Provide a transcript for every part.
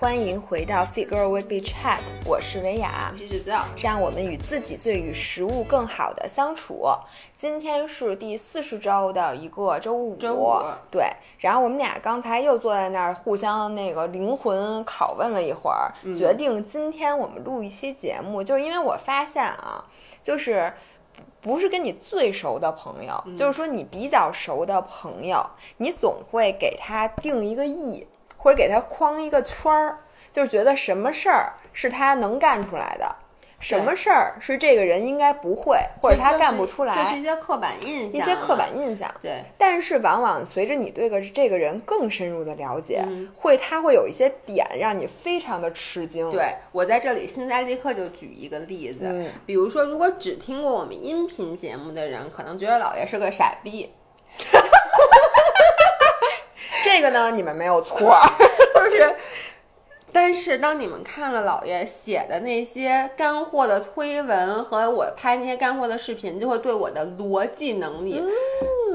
欢迎回到 Figure Weekly Chat，我是维雅，我是让我们与自己最与食物更好的相处。今天是第四十周的一个周五，周五。对。然后我们俩刚才又坐在那儿互相那个灵魂拷问了一会儿，决定今天我们录一期节目，就是因为我发现啊，就是不是跟你最熟的朋友，就是说你比较熟的朋友，你总会给他定一个义，或者给他框一个圈儿，就是觉得什么事儿是他能干出来的。什么事儿是这个人应该不会，或者他干不出来，就是一些刻板印象，一些刻板印象。对，但是往往随着你对个这个人更深入的了解，会他会有一些点让你非常的吃惊。对我在这里现在立刻就举一个例子，比如说，如果只听过我们音频节目的人，可能觉得老爷是个傻逼。这个呢，你们没有错，就是。但是当你们看了老爷写的那些干货的推文和我拍那些干货的视频，就会对我的逻辑能力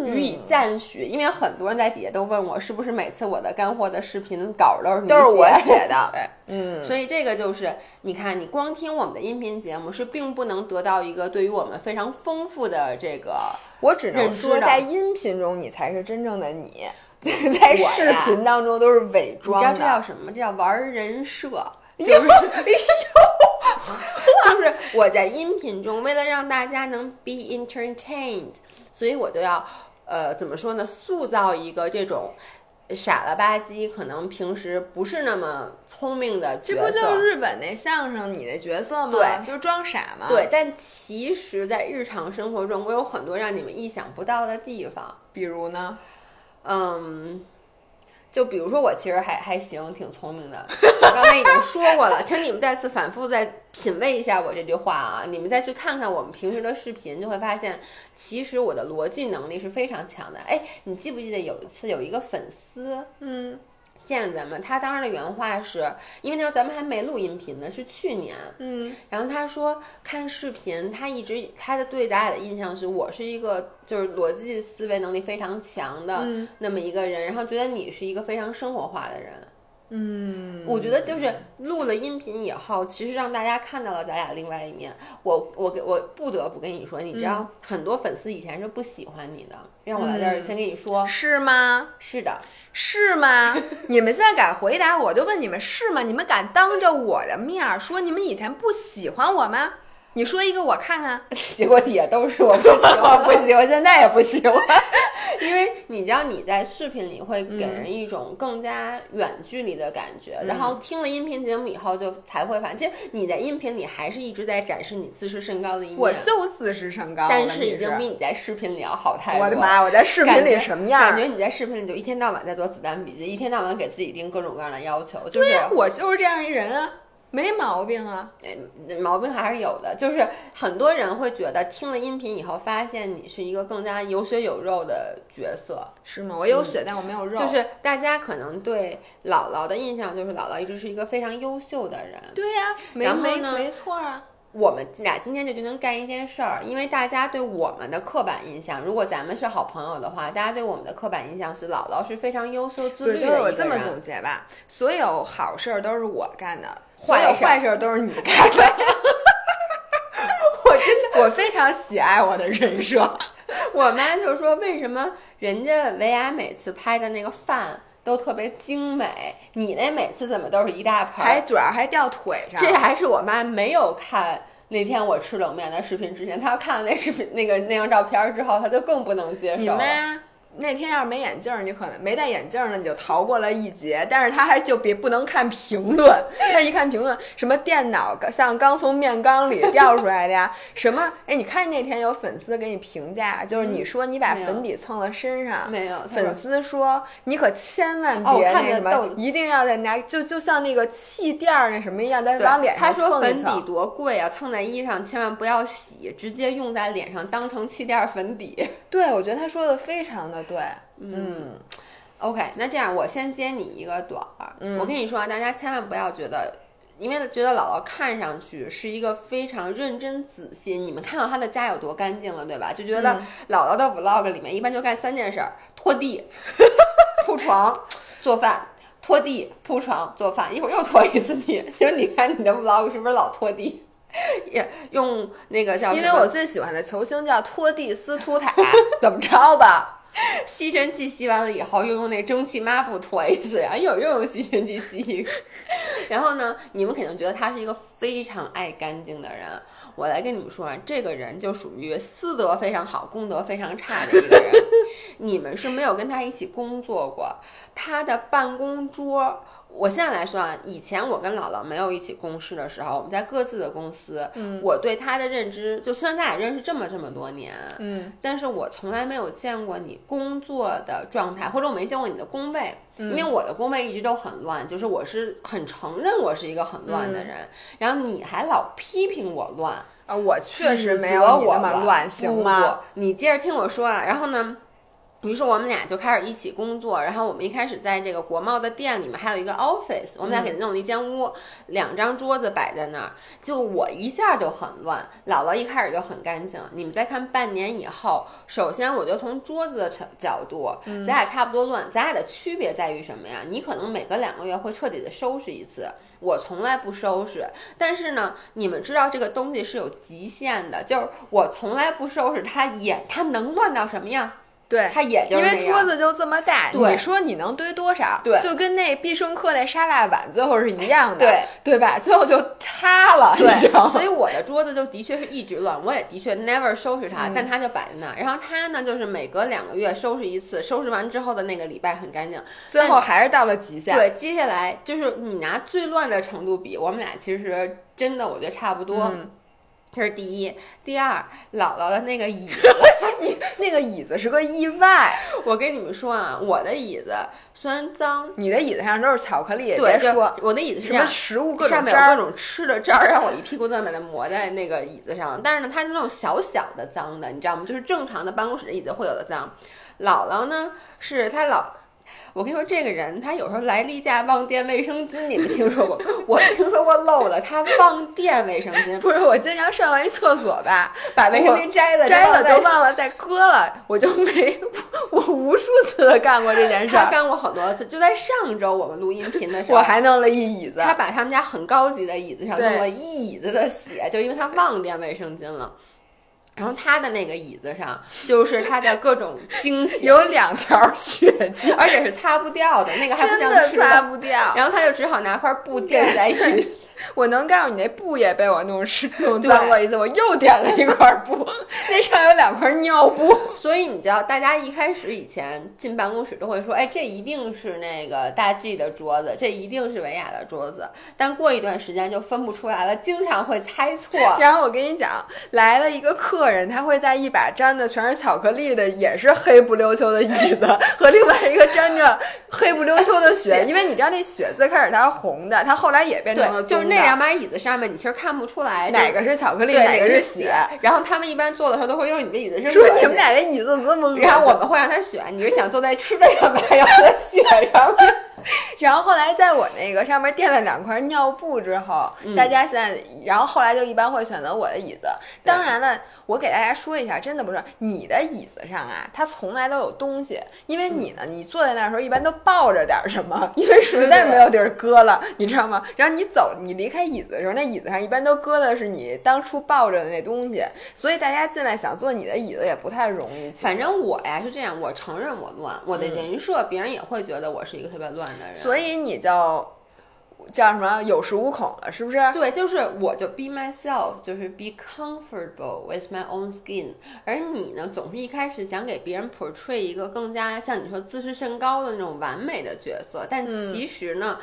予以赞许。因为很多人在底下都问我，是不是每次我的干货的视频稿都是你都是我写的？对，嗯。所以这个就是，你看，你光听我们的音频节目是并不能得到一个对于我们非常丰富的这个。我只能说，在音频中你才是真正的你。在视频当中都是伪装的，你知道这叫什么？这叫玩人设，就是 就是我在音频中为了让大家能 be entertained，所以我就要呃怎么说呢？塑造一个这种傻了吧唧，可能平时不是那么聪明的角色。这不就是日本那相声你的角色吗？对，就装傻嘛。对，但其实，在日常生活中，我有很多让你们意想不到的地方，比如呢？嗯，就比如说我其实还还行，挺聪明的。我刚才已经说过了，请你们再次反复再品味一下我这句话啊！你们再去看看我们平时的视频，就会发现其实我的逻辑能力是非常强的。哎，你记不记得有一次有一个粉丝，嗯。见咱们，他当时的原话是，因为那时候咱们还没录音频呢，是去年。嗯，然后他说看视频，他一直他的对咱俩的印象是我是一个就是逻辑思维能力非常强的那么一个人，然后觉得你是一个非常生活化的人。嗯，我觉得就是录了音频以后，其实让大家看到了咱俩另外一面。我我给我不得不跟你说，你知道很多粉丝以前是不喜欢你的，让我在这儿先跟你说，是吗？是的，是吗？你们现在敢回答，我就问你们是吗？你们敢当着我的面说你们以前不喜欢我吗？你说一个我看看，结果底下都是我不喜欢，不喜欢，现在也不喜欢，因为你知道你在视频里会给人一种更加远距离的感觉，然后听了音频节目以后就才会发现，其实你在音频里还是一直在展示你自视甚高的一面，我就自视甚高，但是已经比你在视频里要好太多。我的妈，我在视频里什么样？感觉你在视频里就一天到晚在做子弹笔记，一天到晚给自己定各种各样的要求，就是我就是这样一人啊。没毛病啊，毛病还是有的。就是很多人会觉得听了音频以后，发现你是一个更加有血有肉的角色，是吗？我有血，但我没有肉。就是大家可能对姥姥的印象，就是姥姥一直是一个非常优秀的人。对呀，然后呢？没错啊。我们俩今天就决定干一件事儿，因为大家对我们的刻板印象，如果咱们是好朋友的话，大家对我们的刻板印象是姥姥是非常优秀自律的一个人。我这么总结吧，所有好事儿都是我干的。所有坏事都是你干的，我真的我非常喜爱我的人设。我妈就说：“为什么人家维亚每次拍的那个饭都特别精美，你那每次怎么都是一大盆？还主要还掉腿上。”这还是我妈没有看那天我吃冷面的视频之前，她看了那视频那个那张照片之后，她就更不能接受。你妈。那天要是没眼镜儿，你可能没戴眼镜儿呢，你就逃过了一劫。但是他还就别不能看评论，他一看评论，什么电脑像刚从面缸里掉出来的呀？什么？哎，你看那天有粉丝给你评价，就是你说你把粉底蹭了身上，没有？粉丝说你可千万别那什么，一定要在拿，就就像那个气垫儿那什么一样，在往脸上蹭他说粉底多贵啊，蹭在衣上千万不要洗，直接用在脸上当成气垫粉底。对，我觉得他说的非常的。对，嗯，OK，那这样我先接你一个短儿。我跟你说啊，大家千万不要觉得，因为觉得姥姥看上去是一个非常认真仔细。你们看到她的家有多干净了，对吧？就觉得姥姥的 Vlog 里面一般就干三件事儿：拖地、铺床、做饭。拖地、铺床、做饭，一会儿又拖一次地。就是你看你的 vlog 是不是老拖地？也用那个叫因为我最喜欢的球星叫托蒂斯图塔，怎么着吧？吸尘器吸完了以后，又用那蒸汽抹布拖一次，然后一会儿又用吸尘器吸一个。然后呢，你们肯定觉得他是一个非常爱干净的人。我来跟你们说啊，这个人就属于私德非常好、公德非常差的一个人。你们是没有跟他一起工作过，他的办公桌。我现在来说啊，以前我跟姥姥没有一起共事的时候，我们在各自的公司，嗯我对她的认知，就虽然咱俩认识这么这么多年，嗯但是我从来没有见过你工作的状态，或者我没见过你的工位，嗯因为我的工位一直都很乱，就是我是很承认我是一个很乱的人，然后你还老批评我乱，啊，我确实没有你那么乱，行吗？你接着听我说啊，然后呢？于是我们俩就开始一起工作，然后我们一开始在这个国贸的店里面还有一个 office，我们俩给他弄了一间屋，两张桌子摆在那儿，就我一下就很乱，姥姥一开始就很干净。你们再看半年以后，首先我就从桌子的角角度，咱俩差不多乱，咱俩的区别在于什么呀？你可能每隔两个月会彻底的收拾一次。我从来不收拾，但是呢，你们知道这个东西是有极限的，就是我从来不收拾，它也它能乱到什么样？对，它也就是因为桌子就这么大，你说你能堆多少？对就跟那必胜客那沙拉碗最后是一样的，对对吧？最后就塌了，你知道吗？所以我的桌子就的确是一直乱，我也的确 never 收拾它，但它就摆在那儿。然后它呢，就是每隔两个月收拾一次，收拾完之后的那个礼拜很干净。最后还是到了极限。对，接下来就是你拿最乱的程度比，我们俩其实真的我觉得差不多。嗯这是第一，第二，姥姥的那个椅子，你那个椅子是个意外，我跟你们说啊，我的椅子虽然脏，你的椅子上都是巧克力，别说我的椅子是什么，食物各上种渣儿，面有各种吃的渣儿，让我一屁股蛋把它磨在那个椅子上。但是呢，它是那种小小的脏的，你知道吗？就是正常的办公室的椅子会有的脏。姥姥呢，是她老。我跟你说，这个人他有时候来例假忘垫卫生巾，你们听说过？我听说过漏的，他忘垫卫生巾，不是我经常上完一厕所吧，把卫生巾摘了，摘了就就忘了再搁了，我就没我无数次的干过这件事儿。他干过好多次，就在上周我们录音频的时候，我还弄了一椅子，他把他们家很高级的椅子上对弄了一椅子的血，就因为他忘垫卫生巾了。然后他的那个椅子上就是他的各种惊喜，有两条血迹，而且是擦不掉的，那个还不像擦不掉。然后他就只好拿块布垫在椅子。我能告诉你，那布也被我弄湿弄脏过一次，我又点了一块布，那上有两块尿布。所以你知道，大家一开始以前进办公室都会说，哎，这一定是那个大 G 的桌子，这一定是维亚的桌子。但过一段时间就分不出来了，经常会猜错。然后我跟你讲，来了一个客人，他会在一把粘的全是巧克力的，也是黑不溜秋的椅子，和另外一个沾着黑不溜秋的血，因为你知道那血最开始它是红的，它后来也变成了对，就是那两把椅子上面，你其实看不出来哪个是巧克力，哪个是血。。然后他们一般坐的时候都会用你的椅子是说你们俩这椅子怎么这么？然后我们会让他选，你是想坐在吃的 上面，还是在雪上面？然后后来在我那个上面垫了两块尿布之后，嗯大家现在，然后后来就一般会选择我的椅子。当然了，我给大家说一下，真的不是你的椅子上啊，它从来都有东西，因为你呢，你坐在那儿的时候一般都抱着点儿什么，因为实在没有地儿搁了，你知道吗？然后你走，你离开椅子的时候，那椅子上一般都搁的是你当初抱着的那东西，所以大家进来想坐你的椅子也不太容易。反正我呀是这样，我承认我乱，我的人设别人也会觉得我是一个特别乱的人。所以你就叫什么有恃无恐了，是不是？对，就是我就 be myself，就是 be comfortable with my own skin。而你呢，总是一开始想给别人 portray 一个更加像你说自视甚高的那种完美的角色，但嗯其实呢。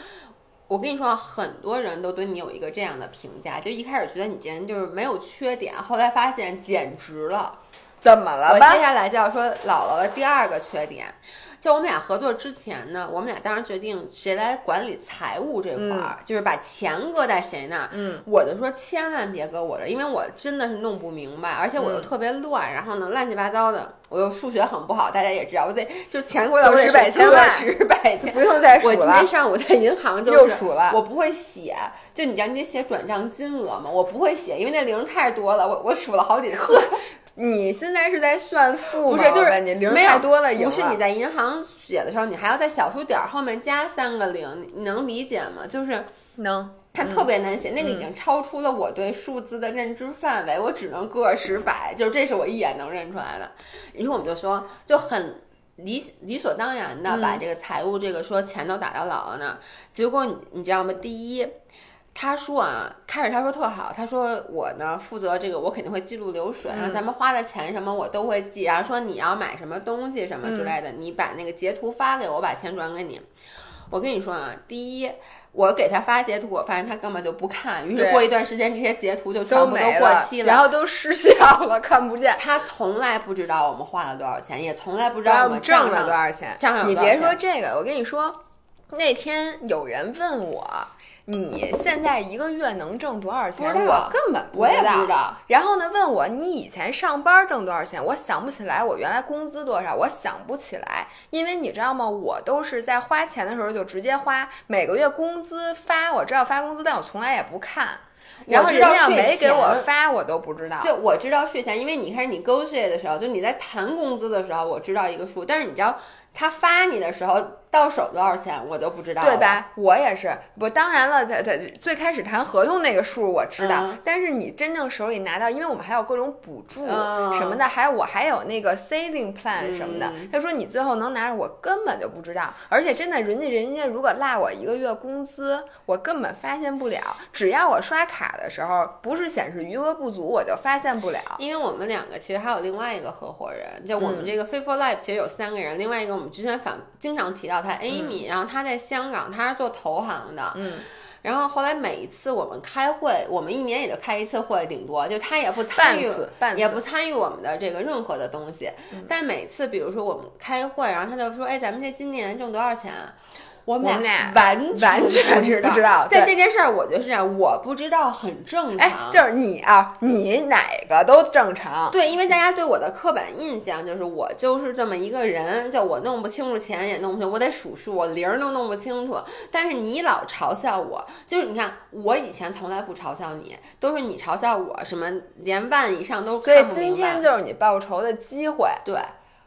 我跟你说啊，很多人都对你有一个这样的评价，就一开始觉得你这人就是没有缺点，后来发现简直了。怎么了我？接下来就要说姥姥的第二个缺点，就我们俩合作之前呢，我们俩当时决定谁来管理财务这块儿，就是把钱搁在谁那儿。嗯，我就说千万别搁我这儿，因为我真的是弄不明白，而且我又嗯特别乱，然后呢乱七八糟的，我又数学很不好，大家也知道，我得就是钱过来我得都是百千万个十百千。不用再数了我今天，上午在银行就是又数了。我不会写，就你知道你得写转账金额嘛？我不会写，因为那零太多了，我我数了好几次。你现在是在算负吗？不是，就是你零没有太多了，不是你在银行写的时候，你还要在小数点后面加三个零，你能理解吗？就是能它特别难写，那个已经超出了我对数字的认知范围，我只能个十百，就是这是我一眼能认出来的。于是我们就说，就很理理所当然的把这个财务这个说钱都打到姥姥那儿，结果你你知道吗？第一。他说啊，开始他说特好，他说我呢负责这个，我肯定会记录流水，然后咱们花的钱什么我都会记，然后说你要买什么东西什么之类的，你把那个截图发给我，我把钱转给你。我跟你说啊，第一，我给他发截图，我发现他根本就不看，于是过一段时间这些截图就全部都过期了，然后都失效了，看不见。他从来不知道我们花了多少钱，也从来不知道我们挣了多少钱。账上你别说这个，我跟你说，那天有人问我。你现在一个月能挣多少钱？我根本我也不知道。然后呢，问我你以前上班挣多少钱？我想不起来，我原来工资多少？我想不起来，因为你知道吗？我都是在花钱的时候就直接花，每个月工资发，我知道发工资，但我从来也不看。然后人家没给我发，我都不知道。就我知道税前，因为你开始你勾税的时候，就你在谈工资的时候，我知道一个数，但是你知道他发你的时候。到手多少钱我都不知道，对吧？我也是，不，当然了，他他最开始谈合同那个数我知道，但是你真正手里拿到，因为我们还有各种补助什么的，还有我还有那个 saving plan 什么的。他说你最后能拿着，我根本就不知道。而且真的，人家人家如果落我一个月工资，我根本发现不了。只要我刷卡的时候不是显示余额不足，我就发现不了。因为我们两个其实还有另外一个合伙人，就我们这个 f i t f l Life 其实有三个人，另外一个我们之前反经常提到。他 Amy，然后他在香港，他是做投行的。嗯，然后后来每一次我们开会，我们一年也就开一次会，顶多就他也不参与，也不参与我们的这个任何的东西。但每次比如说我们开会，然后他就说：“哎，咱们这今年挣多少钱？”我们俩完完全不知道，但这件事儿我觉得是这样，我不知道很正常。就是你啊，你哪个都正常。对，因为大家对我的刻板印象就是我就是这么一个人，就我弄不清楚钱也弄不清，我得数数，我零都弄不清楚。但是你老嘲笑我，就是你看我以前从来不嘲笑你，都是你嘲笑我，什么连万以上都看不明白。所以今天就是你报仇的机会。对。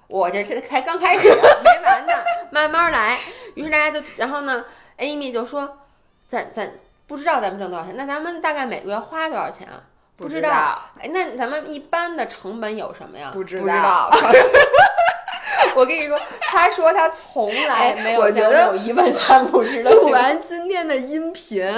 我这是才刚开始，没完呢，慢慢来。于是大家就，然后呢，Amy 就说：“咱咱不知道咱们挣多少钱，那咱们大概每个月花多少钱啊？不知道。哎，那咱们一般的成本有什么呀？不知道。我跟你说，他说他从来没有，我觉得有一问三不知的。录完今天的音频，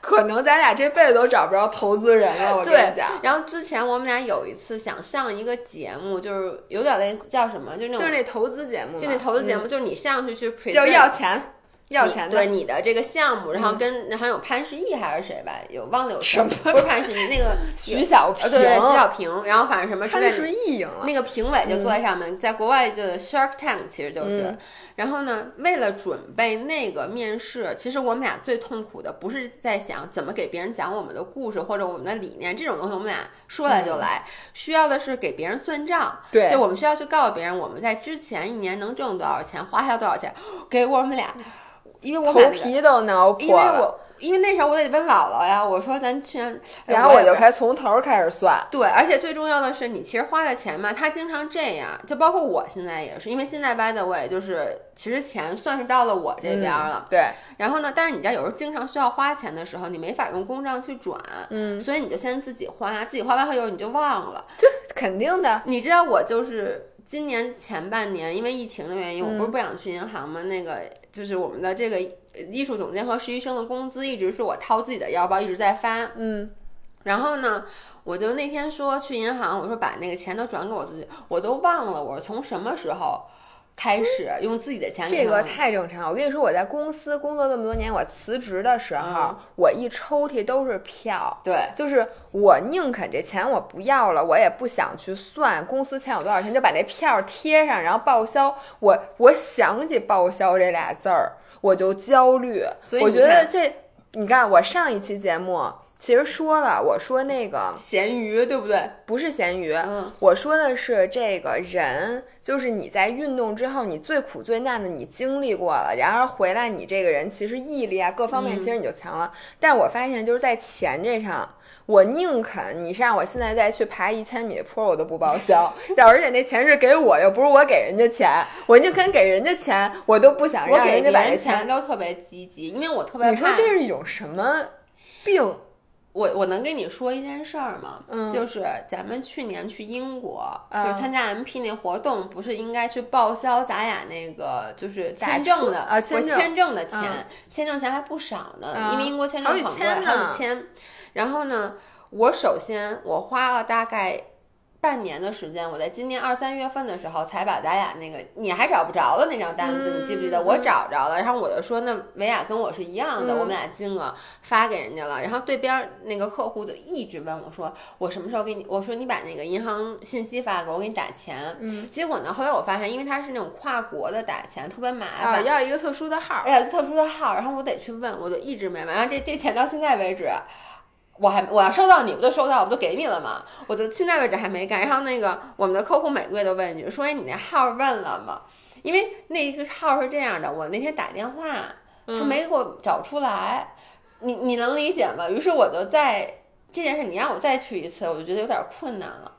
可能咱俩这辈子都找不着投资人了。我跟你讲。然后之前我们俩有一次想上一个节目，就是有点类似叫什么，就那种就是那投资节目，就那投资节目，就是你上去去就要钱。要钱对你的这个项目，然后跟然后有潘石屹还是谁吧，有忘了有什么不是潘石屹那个 徐小平对徐小平，然后反正什么潘石屹赢了，那个评委就坐在上面，在国外的 Shark Tank 其实就是，然后呢，为了准备那个面试，其实我们俩最痛苦的不是在想怎么给别人讲我们的故事或者我们的理念这种东西，我们俩说来就来，需要的是给别人算账，对，就我们需要去告诉别人我们在之前一年能挣多少钱，花销多少钱，给我们俩。因为我头皮都挠破了，因为我因为那时候我得问姥姥呀，我说咱去，然后我就开从头开始算。对，而且最重要的是，你其实花的钱嘛，他经常这样，就包括我现在也是，因为现在 by the way，就是其实钱算是到了我这边了。对。然后呢，但是你知道，有时候经常需要花钱的时候，你没法用公账去转，嗯，所以你就先自己花，自己花完后以你就忘了，就肯定的。你知道我就是今年前半年因为疫情的原因，我不是不想去银行吗？那个就是我们的这个。艺术总监和实习生的工资一直是我掏自己的腰包一直在发，嗯，然后呢，我就那天说去银行，我说把那个钱都转给我自己，我都忘了我是从什么时候开始用自己的钱。这个太正常。我跟你说，我在公司工作这么多年，我辞职的时候，我一抽屉都是票，对，就是我宁肯这钱我不要了，我也不想去算公司欠我多少钱，就把那票贴上，然后报销。我我想起报销这俩字儿。我就焦虑，所以我觉得这，你看我上一期节目其实说了，我说那个咸鱼对不对？不是咸鱼，嗯我说的是这个人，就是你在运动之后，你最苦最难的你经历过了，然而回来你这个人其实毅力啊各方面其实你就强了。但是我发现就是在钱这上。我宁肯你是让我现在再去爬一千米的坡，我都不报销。而且那钱是给我，又不是我给人家钱，我宁肯给人家钱，我都不想让人家把这钱都特别积极，因为我特别你说这是一种什么病？我我能跟你说一件事儿吗？嗯，就是咱们去年去英国，就参加 MP 那活动，不是应该去报销咱俩那个就是签证的啊签证的钱，签证钱还不少呢，因为英国签证很贵，好几千。然后呢，我首先我花了大概。半年的时间，我在今年二三月份的时候才把咱俩那个你还找不着的那张单子，你记不记得？我找着了，然后我就说那维亚跟我是一样的，我们俩金额发给人家了。然后对边那个客户就一直问我说我什么时候给你？我说你把那个银行信息发给我，我给你打钱。嗯。结果呢，后来我发现，因为他是那种跨国的打钱，特别麻烦，要一个特殊的号，哎呀，特殊的号，然后我得去问，我就一直没买。然后这这钱到现在为止。我还我要收到，你不就收到，我不就给你了吗？我就现在为止还没改。然后那个我们的客户每个月都问一句，说哎，你那号问了吗？因为那个号是这样的，我那天打电话，他没给我找出来，你你能理解吗？于是我就在这件事，你让我再去一次，我就觉得有点困难了。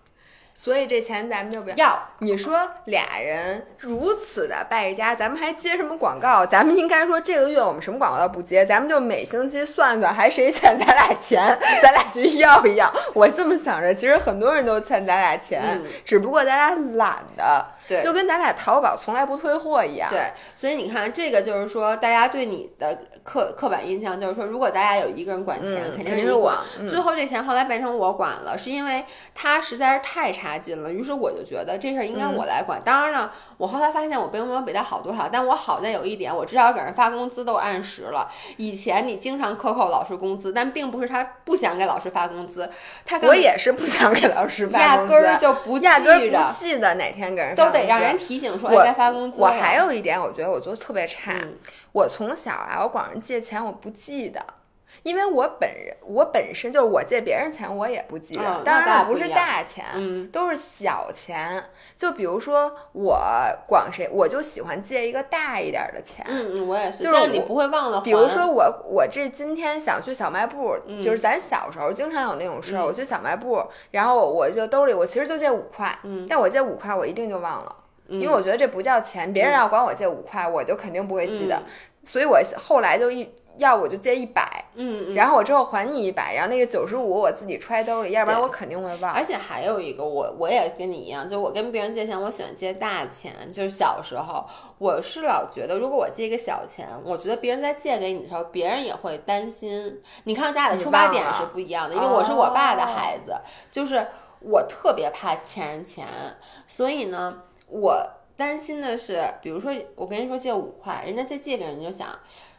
所以这钱咱们就不要。要你说俩人如此的败家，咱们还接什么广告？咱们应该说这个月我们什么广告都不接，咱们就每星期算算还谁欠咱俩钱，咱俩去要一要。我这么想着，其实很多人都欠咱俩钱，只不过咱俩懒的。对，就跟咱俩淘宝从来不退货一样。对，所以你看，这个就是说，大家对你的刻刻板印象就是说，如果咱俩有一个人管钱，肯定是你管。最后这钱后来变成我管了，是因为他实在是太差劲了。于是我就觉得这事儿应该我来管。当然了，我后来发现我并没有比他好多少，但我好在有一点，我至少给人发工资都按时了。以前你经常克扣老师工资，但并不是他不想给老师发工资，他我也是不想给老师发工资，压根儿就不压根儿不记得哪天给人都得。让人提醒说该发工资。我还有一点，我觉得我做的特别差。我从小啊，我管人借钱，我不记得，因为我本人我本身就是我借别人钱，我也不记得。当然了，不是大钱，都是小钱。就比如说我管谁，我就喜欢借一个大一点的钱。嗯嗯，我也是。就是你不会忘了。比如说我我这今天想去小卖部，就是咱小时候经常有那种事儿，我去小卖部，然后我就兜里我其实就借五块，嗯但我借五块我一定就忘了。因为我觉得这不叫钱，别人要管我借五块，我就肯定不会记得，所以我后来就一要我就借一百，嗯，然后我之后还你一百，然后那个九十五我自己揣兜里，要不然我肯定会忘。而且还有一个，我我也跟你一样，就我跟别人借钱，我喜欢借大钱。就是小时候，我是老觉得，如果我借一个小钱，我觉得别人在借给你的时候，别人也会担心。你看咱俩的出发点是不一样的，因为我是我爸的孩子，就是我特别怕欠人钱，所以呢。我担心的是，比如说我跟人说借五块，人家再借给人就想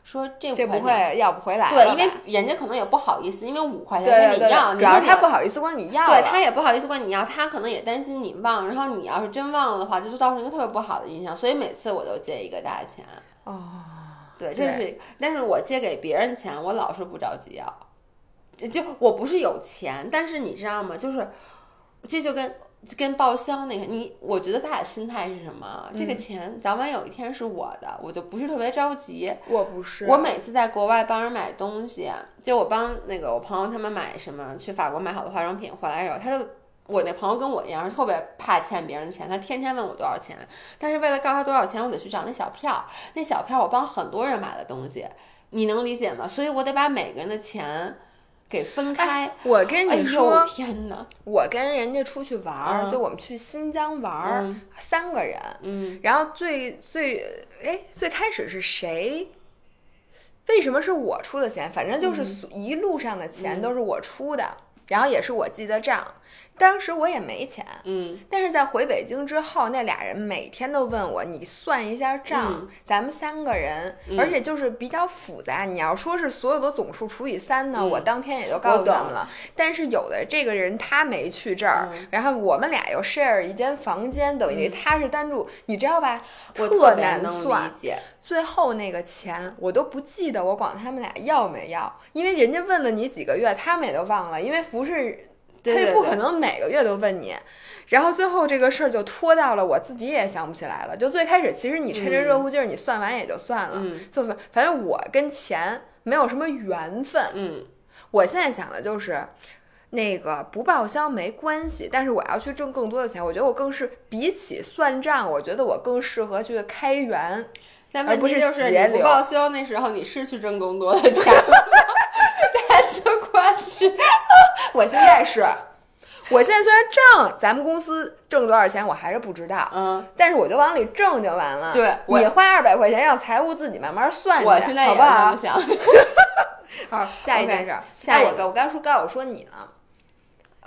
说这这不会要不回来，对，因为人家可能也不好意思，因为五块钱跟你要，主要他不好意思管你要，对他也不好意思管你要，他可能也担心你忘，然后你要是真忘了的话，就造成一个特别不好的印象，所以每次我都借一个大钱。哦，对，这是，但是我借给别人钱，我老是不着急要，这就我不是有钱，但是你知道吗？就是这就跟。跟报销那个，你我觉得他俩心态是什么？这个钱早晚有一天是我的，我就不是特别着急。我不是，我每次在国外帮人买东西，就我帮那个我朋友他们买什么，去法国买好的化妆品回来的时候，他就我那朋友跟我一样，是特别怕欠别人钱，他天天问我多少钱。但是为了告诉他多少钱，我得去找那小票，那小票我帮很多人买的东西，你能理解吗？所以我得把每个人的钱。给分开，我跟你说，天哪！我跟人家出去玩儿，就我们去新疆玩儿，三个人，嗯，然后最最哎最开始是谁？为什么是我出的钱？反正就是一路上的钱都是我出的，然后也是我记的账。当时我也没钱，嗯，但是在回北京之后，那俩人每天都问我，你算一下账，咱们三个人，而且就是比较复杂。你要说是所有的总数除以三呢，我当天也就告诉他们了。但是有的这个人他没去这儿，然后我们俩又 share 一间房间，等于他是单住，你知道吧？特难算。最后那个钱我都不记得我管他们俩要没要，因为人家问了你几个月，他们也都忘了，因为不是。他也不可能每个月都问你，然后最后这个事儿就拖到了我自己也想不起来了。就最开始，其实你趁着热乎劲儿，你算完也就算了。就反正我跟钱没有什么缘分。嗯，我现在想的就是，那个不报销没关系，但是我要去挣更多的钱，我觉得我更是比起算账，我觉得我更适合去开源。但问题就是你不报销那时候你是去挣更多的钱 我现在是，我现在虽然挣咱们公司挣多少钱，我还是不知道，嗯，但是我就往里挣就完了。对我你花二百块钱让财务自己慢慢算去，我现在也好不好。好，下一件事。下一个哎我刚我刚说刚我说你呢，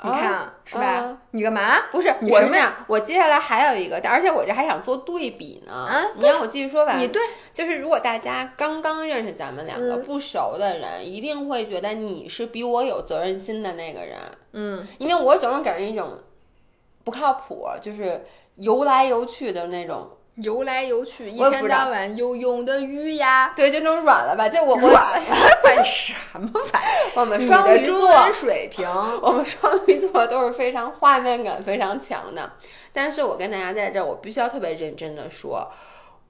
你看啊是吧啊？你干嘛？不是，我什么我是这样，我接下来还有一个，而且我这还想做对比呢。啊你让我继续说吧。你对，就是如果大家刚刚认识咱们两个嗯不熟的人，一定会觉得你是比我有责任心的那个人，嗯，因为我总是给人一种不靠谱，就是游来游去的那种。游来游去，一天到晚游泳的鱼呀。对，就那种软了吧，就我我软 犯什么法？我们双鱼座水平，我们双鱼座都是非常画面感非常强的，但是我跟大家在这儿，我必须要特别认真的说，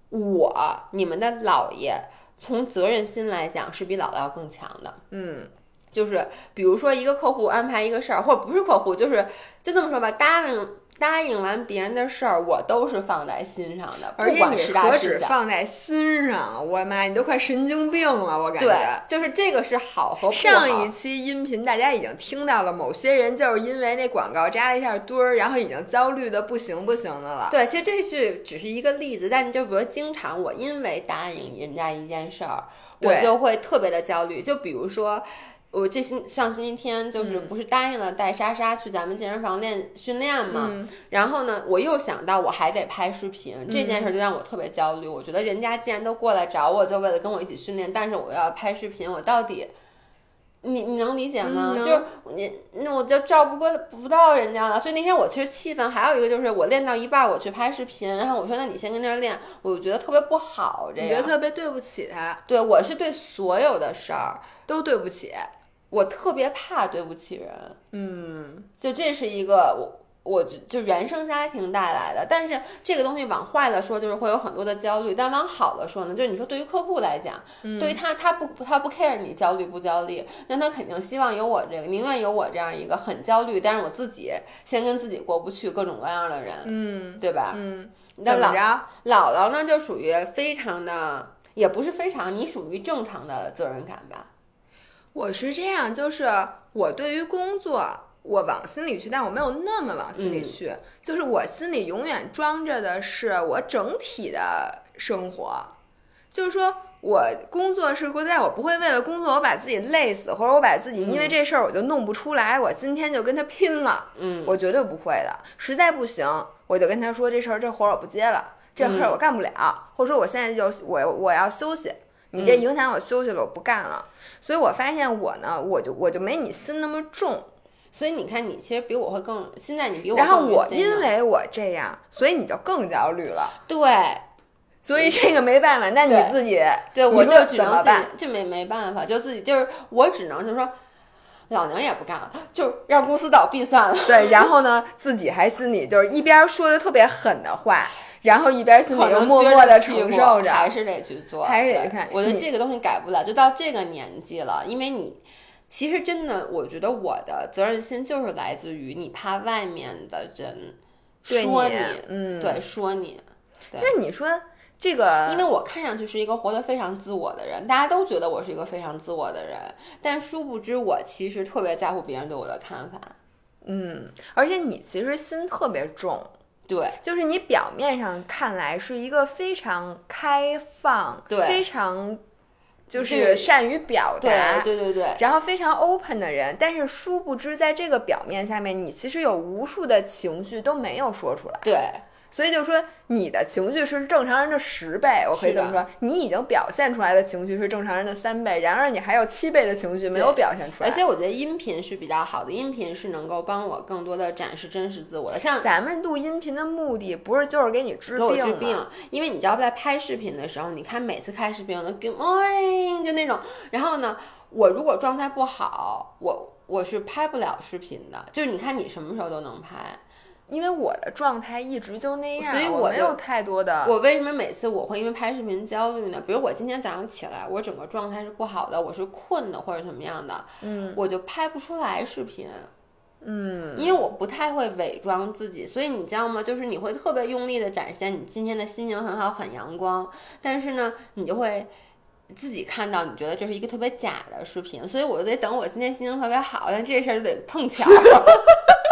我你们的姥爷从责任心来讲是比姥姥要更强的。嗯，就是比如说一个客户安排一个事儿，或者不是客户，就是就这么说吧，答应答应完别人的事儿，我都是放在心上的，而且你不管是大何是小。止放在心上，我妈，你都快神经病了，我感对觉。，就是这个是好和不好。上一期音频大家已经听到了，某些人就是因为那广告扎了一下堆儿，然后已经焦虑的不行不行的了。对，其实这是只是一个例子，但你就比如经常我因为答应人家一件事儿，我就会特别的焦虑。就比如说，我这星上星期天就是嗯不是答应了带莎莎去咱们健身房练训练嘛，嗯然后呢，我又想到我还得拍视频，这件事就让我特别焦虑。我觉得人家既然都过来找我，就为了跟我一起训练，但是我要拍视频，我到底。你你能理解吗？嗯就是你那我就照不过不到人家了，所以那天我其实气愤。还有一个就是我练到一半儿我去拍视频，然后我说那你先跟这儿练，我就觉得特别不好。这你觉得特别对不起他，对我是对所有的事儿，都对不起。我特别怕对不起人。嗯，就这是一个我我就就原生家庭带来的，但是这个东西往坏了说，就是会有很多的焦虑；但往好了说呢，就是你说对于客户来讲，对于他他不他不 care 你焦虑不焦虑，那他肯定希望有我这个，宁愿有我这样一个很焦虑，但是我自己先跟自己过不去各种各样的人，嗯对吧？嗯，那姥怎么着？姥姥呢，就属于非常的，也不是非常，你属于正常的责任感吧？我是这样，就是我对于工作，我往心里去，但我没有那么往心里去。就是我心里永远装着的是我整体的生活，就是说我工作是会在我不会为了工作我把自己累死，或者我把自己因为这事儿我就弄不出来，我今天就跟他拼了。嗯，我绝对不会的。实在不行，我就跟他说这事儿这活儿我不接了，这事儿我干不了，或者说我现在就我我要休息。你这影响我休息了，我不干了。所以我发现我呢，我就我就没你心那么重。所以你看，你其实比我会更，现在你比我然后我因为我这样，所以你就更焦虑了。对。所以这个没办法，那你自己对，你我就只能办？，这没没办法，就自己就是我只能就是说，老娘也不干了，就让公司倒闭算了。对，然后呢，自己还心里就是一边说着特别狠的话，然后一边心里又默默的承受着。还是得去做，还是得看我觉得这个东西改不了，就到这个年纪了，因为你其实真的，我觉得我的责任心就是来自于你怕外面的人对说你嗯对，说你，对那你说这个，因为我看上去是一个活得非常自我的人，大家都觉得我是一个非常自我的人，但殊不知我其实特别在乎别人对我的看法。嗯，而且你其实心特别重，对，就是你表面上看来是一个非常开放，对非常就就是善于表对达，对对对，然后非常 open 的人，但是殊不知在这个表面下面，你其实有无数的情绪都没有说出来。对所以就是说，你的情绪是正常人的十倍，我可以这么说，你已经表现出来的情绪是正常人的三倍，然而你还有七倍的情绪没有表现出来。而且我觉得音频是比较好的，音频是能够帮我更多的展示真实自我的。像咱们录音频的目的不是就是给你治病治病，因为你知道在拍视频的时候，你看每次开视频我都 Good morning 就那种，然后呢，我如果状态不好，我我是拍不了视频的。就是你看你什么时候都能拍，因为我的状态一直就那样，所以我我没有太多的。我为什么每次我会因为拍视频焦虑呢？比如我今天早上起来，我整个状态是不好的，我是困的或者怎么样的，嗯，我就拍不出来视频。嗯，因为我不太会伪装自己，所以你知道吗？就是你会特别用力的展现你今天的心情很好，很阳光，但是呢，你就会自己看到，你觉得这是一个特别假的视频，所以我就得等我今天心情特别好，但这事儿就得碰巧。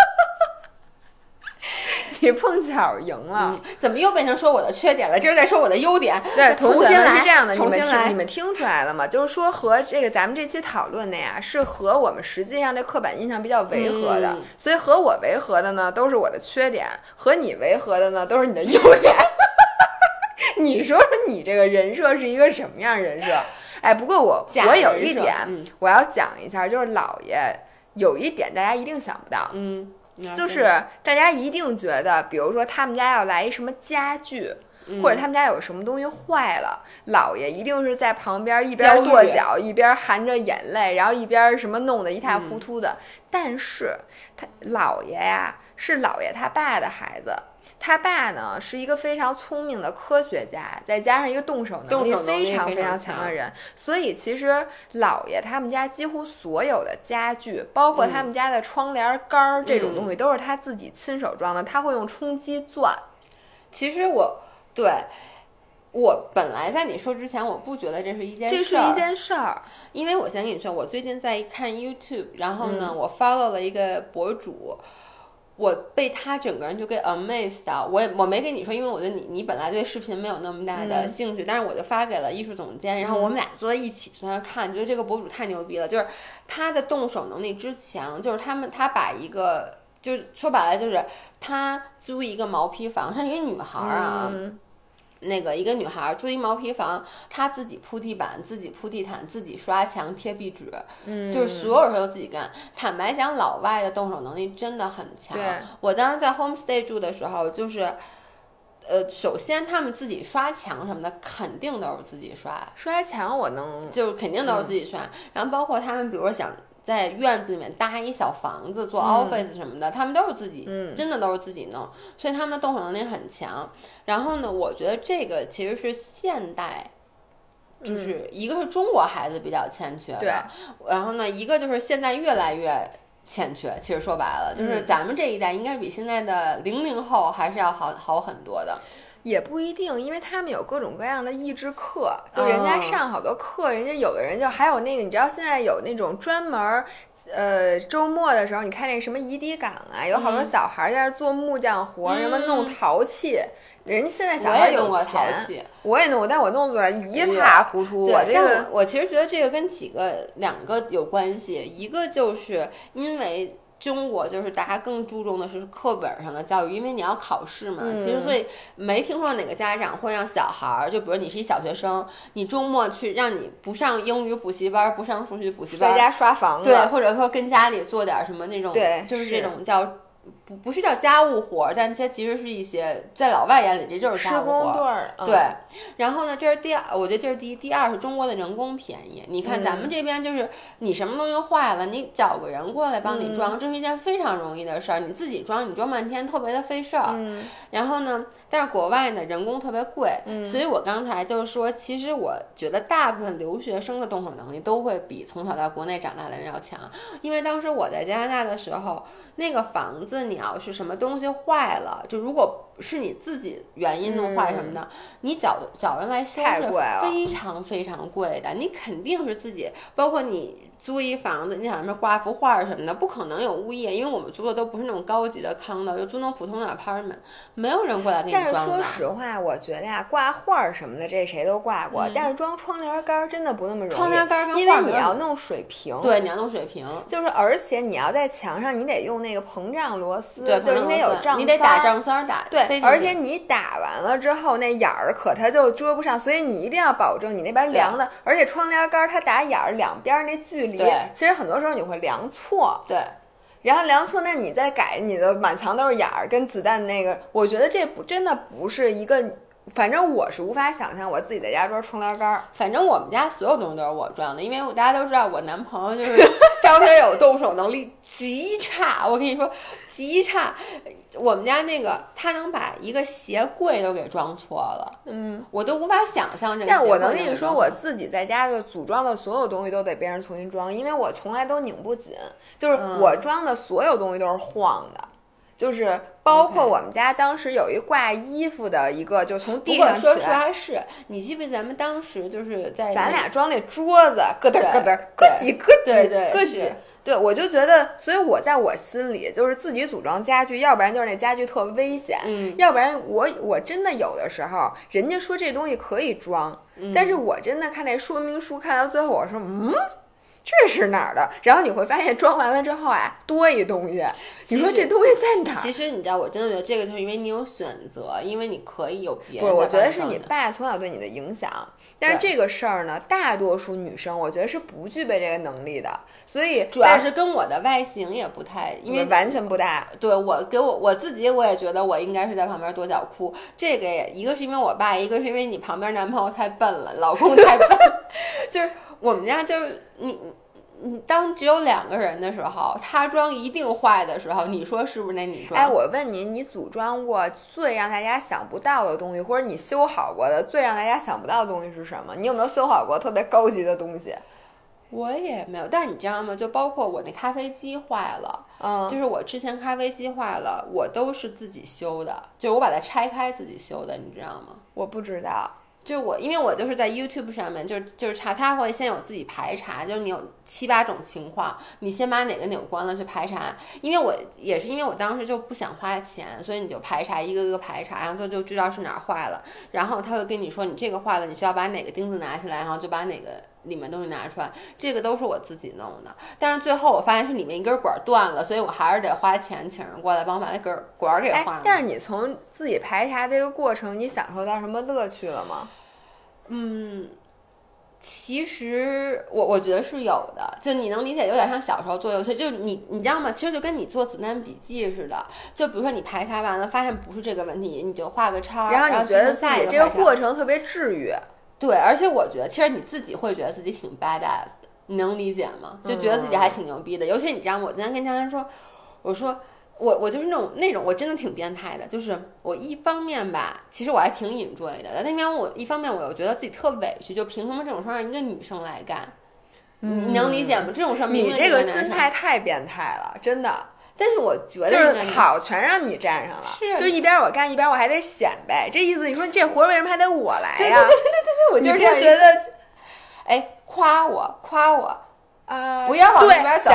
你碰巧赢了，怎么又变成说我的缺点了？这是在说我的优点。对，重新来是这样的，重新来。你们听出来了吗？就是说和这个咱们这期讨论的呀，是和我们实际上这刻板印象比较违和的。所以和我违和的呢，都是我的缺点；和你违和的呢，都是你的优点。你说说你这个人设是一个什么样人设？哎，不过我我有一点我要讲一下，就是姥爷有一点大家一定想不到，嗯。就是大家一定觉得，比如说他们家要来一什么家具，或者他们家有什么东西坏了，姥爷一定是在旁边一边跺脚，一边含着眼泪，然后一边什么弄得一塌糊涂的。但是他姥爷呀，是姥爷他爸的孩子。他爸呢是一个非常聪明的科学家，再加上一个动手能力非常非常强的人，所以其实姥爷他们家几乎所有的家具，包括他们家的窗帘杆儿这种东西，都是他自己亲手装的。他会用冲击钻。其实我对我本来在你说之前，我不觉得这是一件这是一件事儿，因为我先跟你说，我最近在看 YouTube，然后呢，我 follow 了一个博主。我被他整个人就给 amazed 到，我也我没跟你说，因为我觉得你你本来对视频没有那么大的兴趣，但是我就发给了艺术总监，然后我们俩坐在一起在那看，觉得这个博主太牛逼了，就是他的动手能力之强，就是他们他把一个就说白了就是他租一个毛坯房，他是一个女孩啊。那个一个女孩租一毛坯房，她自己铺地板，自己铺地毯，自己刷墙贴壁纸，嗯，就是所有事都自己干。坦白讲，老外的动手能力真的很强。我当时在 homestay 住的时候，就是，呃，首先他们自己刷墙什么的，肯定都是自己刷。刷墙我能，就是肯定都是自己刷。然后包括他们，比如说想。在院子里面搭一小房子做 office 什么的，他们都是自己，真的都是自己弄，所以他们的动手能力很强。然后呢，我觉得这个其实是现代，就是一个是中国孩子比较欠缺的，然后呢，一个就是现在越来越欠缺。其实说白了，就是咱们这一代应该比现在的零零后还是要好好很多的。也不一定，因为他们有各种各样的益智课，就人家上好多课，人家有的人就还有那个，你知道现在有那种专门，呃，周末的时候，你看那什么乙底港啊，有好多小孩在那做木匠活，什么弄陶器，人家现在小孩有钱，我也弄过，但我弄出来一塌糊涂。我这个，我其实觉得这个跟几个两个有关系，一个就是因为。中国就是大家更注重的是课本上的教育，因为你要考试嘛。其实所以没听说哪个家长会让小孩儿，就比如你是一小学生，你周末去让你不上英语补习班，不上数学补习班，在家刷房子，对，或者说跟家里做点什么那种，对，就是这种叫。不不是叫家务活儿，但它其实是一些在老外眼里这就是家务活儿。对，然后呢，这是第二，我觉得这是第一，第二是中国的人工便宜。你看咱们这边就是你什么东西坏了，你找个人过来帮你装，这是一件非常容易的事儿。你自己装，你装半天特别的费事儿。然后呢，但是国外呢人工特别贵，所以我刚才就是说，其实我觉得大部分留学生的动手能力都会比从小在国内长大的人要强，因为当时我在加拿大的时候，那个房子。你要是什么东西坏了，就如果是你自己原因弄坏什么的，你找找人来修是非常非常贵的。你肯定是自己，包括你。租一房子，你想那边挂幅画什么的，不可能有物业，因为我们租的都不是那种高级的康的，就租那种普通的 apartment，没有人过来给你装但是说实话，我觉得呀，挂画什么的，这谁都挂过，但是装窗帘杆真的不那么容易。窗帘杆因为你要弄水平，对，你要弄水平，就是而且你要在墙上，你得用那个膨胀螺丝，对，就是你得有胀，你得打胀丝儿打，对，而且你打完了之后，那眼儿可它就遮不上，所以你一定要保证你那边凉的，而且窗帘杆它打眼儿两边那距离，其实很多。时候你会量错，对，然后量错，那你再改，你的满墙都是眼儿，跟子弹那个，我觉得这不真的不是一个反正我是无法想象我自己在家装窗帘杆儿。反正我们家所有东西都是我装的，因为我大家都知道我男朋友就是 张学友动手能力极差，我跟你说极差。我们家那个他能把一个鞋柜都给装错了，嗯，我都无法想象这个。但我能跟你说，我自己在家的组装的所有东西都得别人重新装，因为我从来都拧不紧，就是我装的所有东西都是晃的。就是包括我们家当时有一挂衣服的一个，就从地上起来。说实话是，你记不记得咱们当时就是在咱俩装那桌子，咯噔咯噔，咯叽咯叽，咯叽。对，我就觉得，所以我在我心里就是自己组装家具，要不然就是那家具特危险，嗯，要不然我我真的有的时候，人家说这东西可以装，但是我真的看那说明书看到最后，我说嗯。这是哪儿的？然后你会发现装完了之后啊，多一东西。你说这东西在哪儿？其实你知道，我真的觉得这个就是因为你有选择，因为你可以有别的。不，我觉得是你爸从小对你的影响。但是这个事儿呢，大多数女生我觉得是不具备这个能力的。所以主要是跟我的外形也不太，因为完全不大。对我给我我自己，我也觉得我应该是在旁边跺脚哭。这个也一个是因为我爸，一个是因为你旁边男朋友太笨了，老公 太笨。就是我们家就是你。你当只有两个人的时候，他装一定坏的时候，你说是不是？那你装？哎，我问你，你组装过最让大家想不到的东西，或者你修好过的最让大家想不到的东西是什么？你有没有修好过特别高级的东西？我也没有，但是你知道吗？就包括我那咖啡机坏了，嗯，就是我之前咖啡机坏了，我都是自己修的，就我把它拆开自己修的，你知道吗？我不知道。就我，因为我就是在 YouTube 上面，就是就是查，他会先有自己排查，就是你有七八种情况，你先把哪个钮关了去排查。因为我也是因为我当时就不想花钱，所以你就排查一个个排查，然后就就知道是哪儿坏了，然后他会跟你说你这个坏了，你需要把哪个钉子拿起来，然后就把哪个里面东西拿出来。这个都是我自己弄的，但是最后我发现是里面一根管断了，所以我还是得花钱请人过来帮我把那根管给换了。但是你从自己排查这个过程，你享受到什么乐趣了吗？嗯，其实我我觉得是有的，就你能理解，有点像小时候做游戏，就是你你知道吗？其实就跟你做子弹笔记似的，就比如说你排查完了，发现不是这个问题，你就画个叉，然后你觉得自己这个过程特别治愈。对，而且我觉得其实你自己会觉得自己挺 badass 的，你能理解吗？就觉得自己还挺牛逼的。尤其你知道，我今天跟佳佳说，我说。我我就是那种那种我真的挺变态的，就是我一方面吧，其实我还挺 enjoy 的，但那边我一方面我又觉得自己特委屈，就凭什么这种事儿让一个女生来干？你能理解吗？这种事儿，你这个心态太变态了，真的。但是我觉得就是好，全让你占上了，就一边我干一边我还得显摆，这意思你说这活为什么还得我来呀？对对对对对，我就是觉得，哎，夸我夸我。啊！不要往那边走，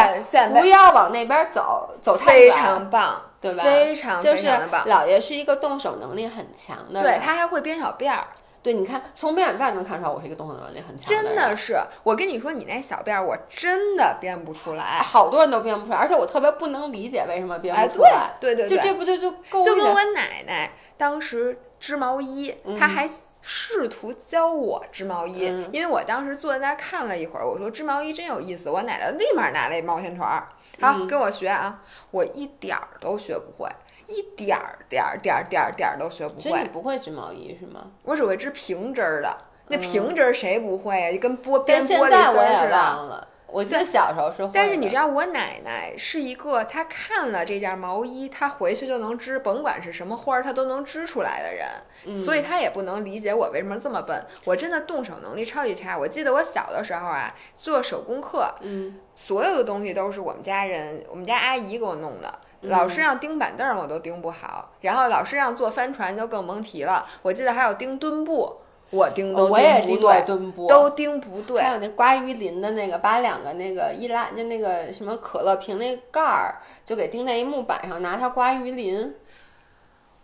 不要往那边走，走太远。非常棒，对吧？非常非常的棒。老爷是一个动手能力很强的，对他还会编小辫儿。对，你看从编小辫儿能看出来，我是一个动手能力很强的。真的是，我跟你说，你那小辫儿，我真的编不出来。好多人都编不出来，而且我特别不能理解为什么编不出来。对对对，就这不就就够就跟我奶奶当时织毛衣，她还。试图教我织毛衣，因为我当时坐在那儿看了一会儿，我说织毛衣真有意思。我奶奶立马拿了一毛线团儿，好跟我学啊，我一点儿都学不会，一点儿点儿点儿点儿点儿都学不会。所以你不会织毛衣是吗？我只会织平针儿的，那平针儿谁不会啊？就跟剥编玻璃丝似的。我记得小时候是，但是你知道我奶奶是一个，她看了这件毛衣，她回去就能织，甭管是什么花儿，她都能织出来的人，所以她也不能理解我为什么这么笨。我真的动手能力超级差。我记得我小的时候啊，做手工课，嗯，所有的东西都是我们家人，我们家阿姨给我弄的。老师让钉板凳我都钉不好，然后老师让做帆船就更甭提了。我记得还有钉墩布。我钉都钉不对，都盯不对。还有那刮鱼鳞的那个，把两个那个易拉就那个什么可乐瓶那盖儿，就给钉在一木板上，拿它刮鱼鳞。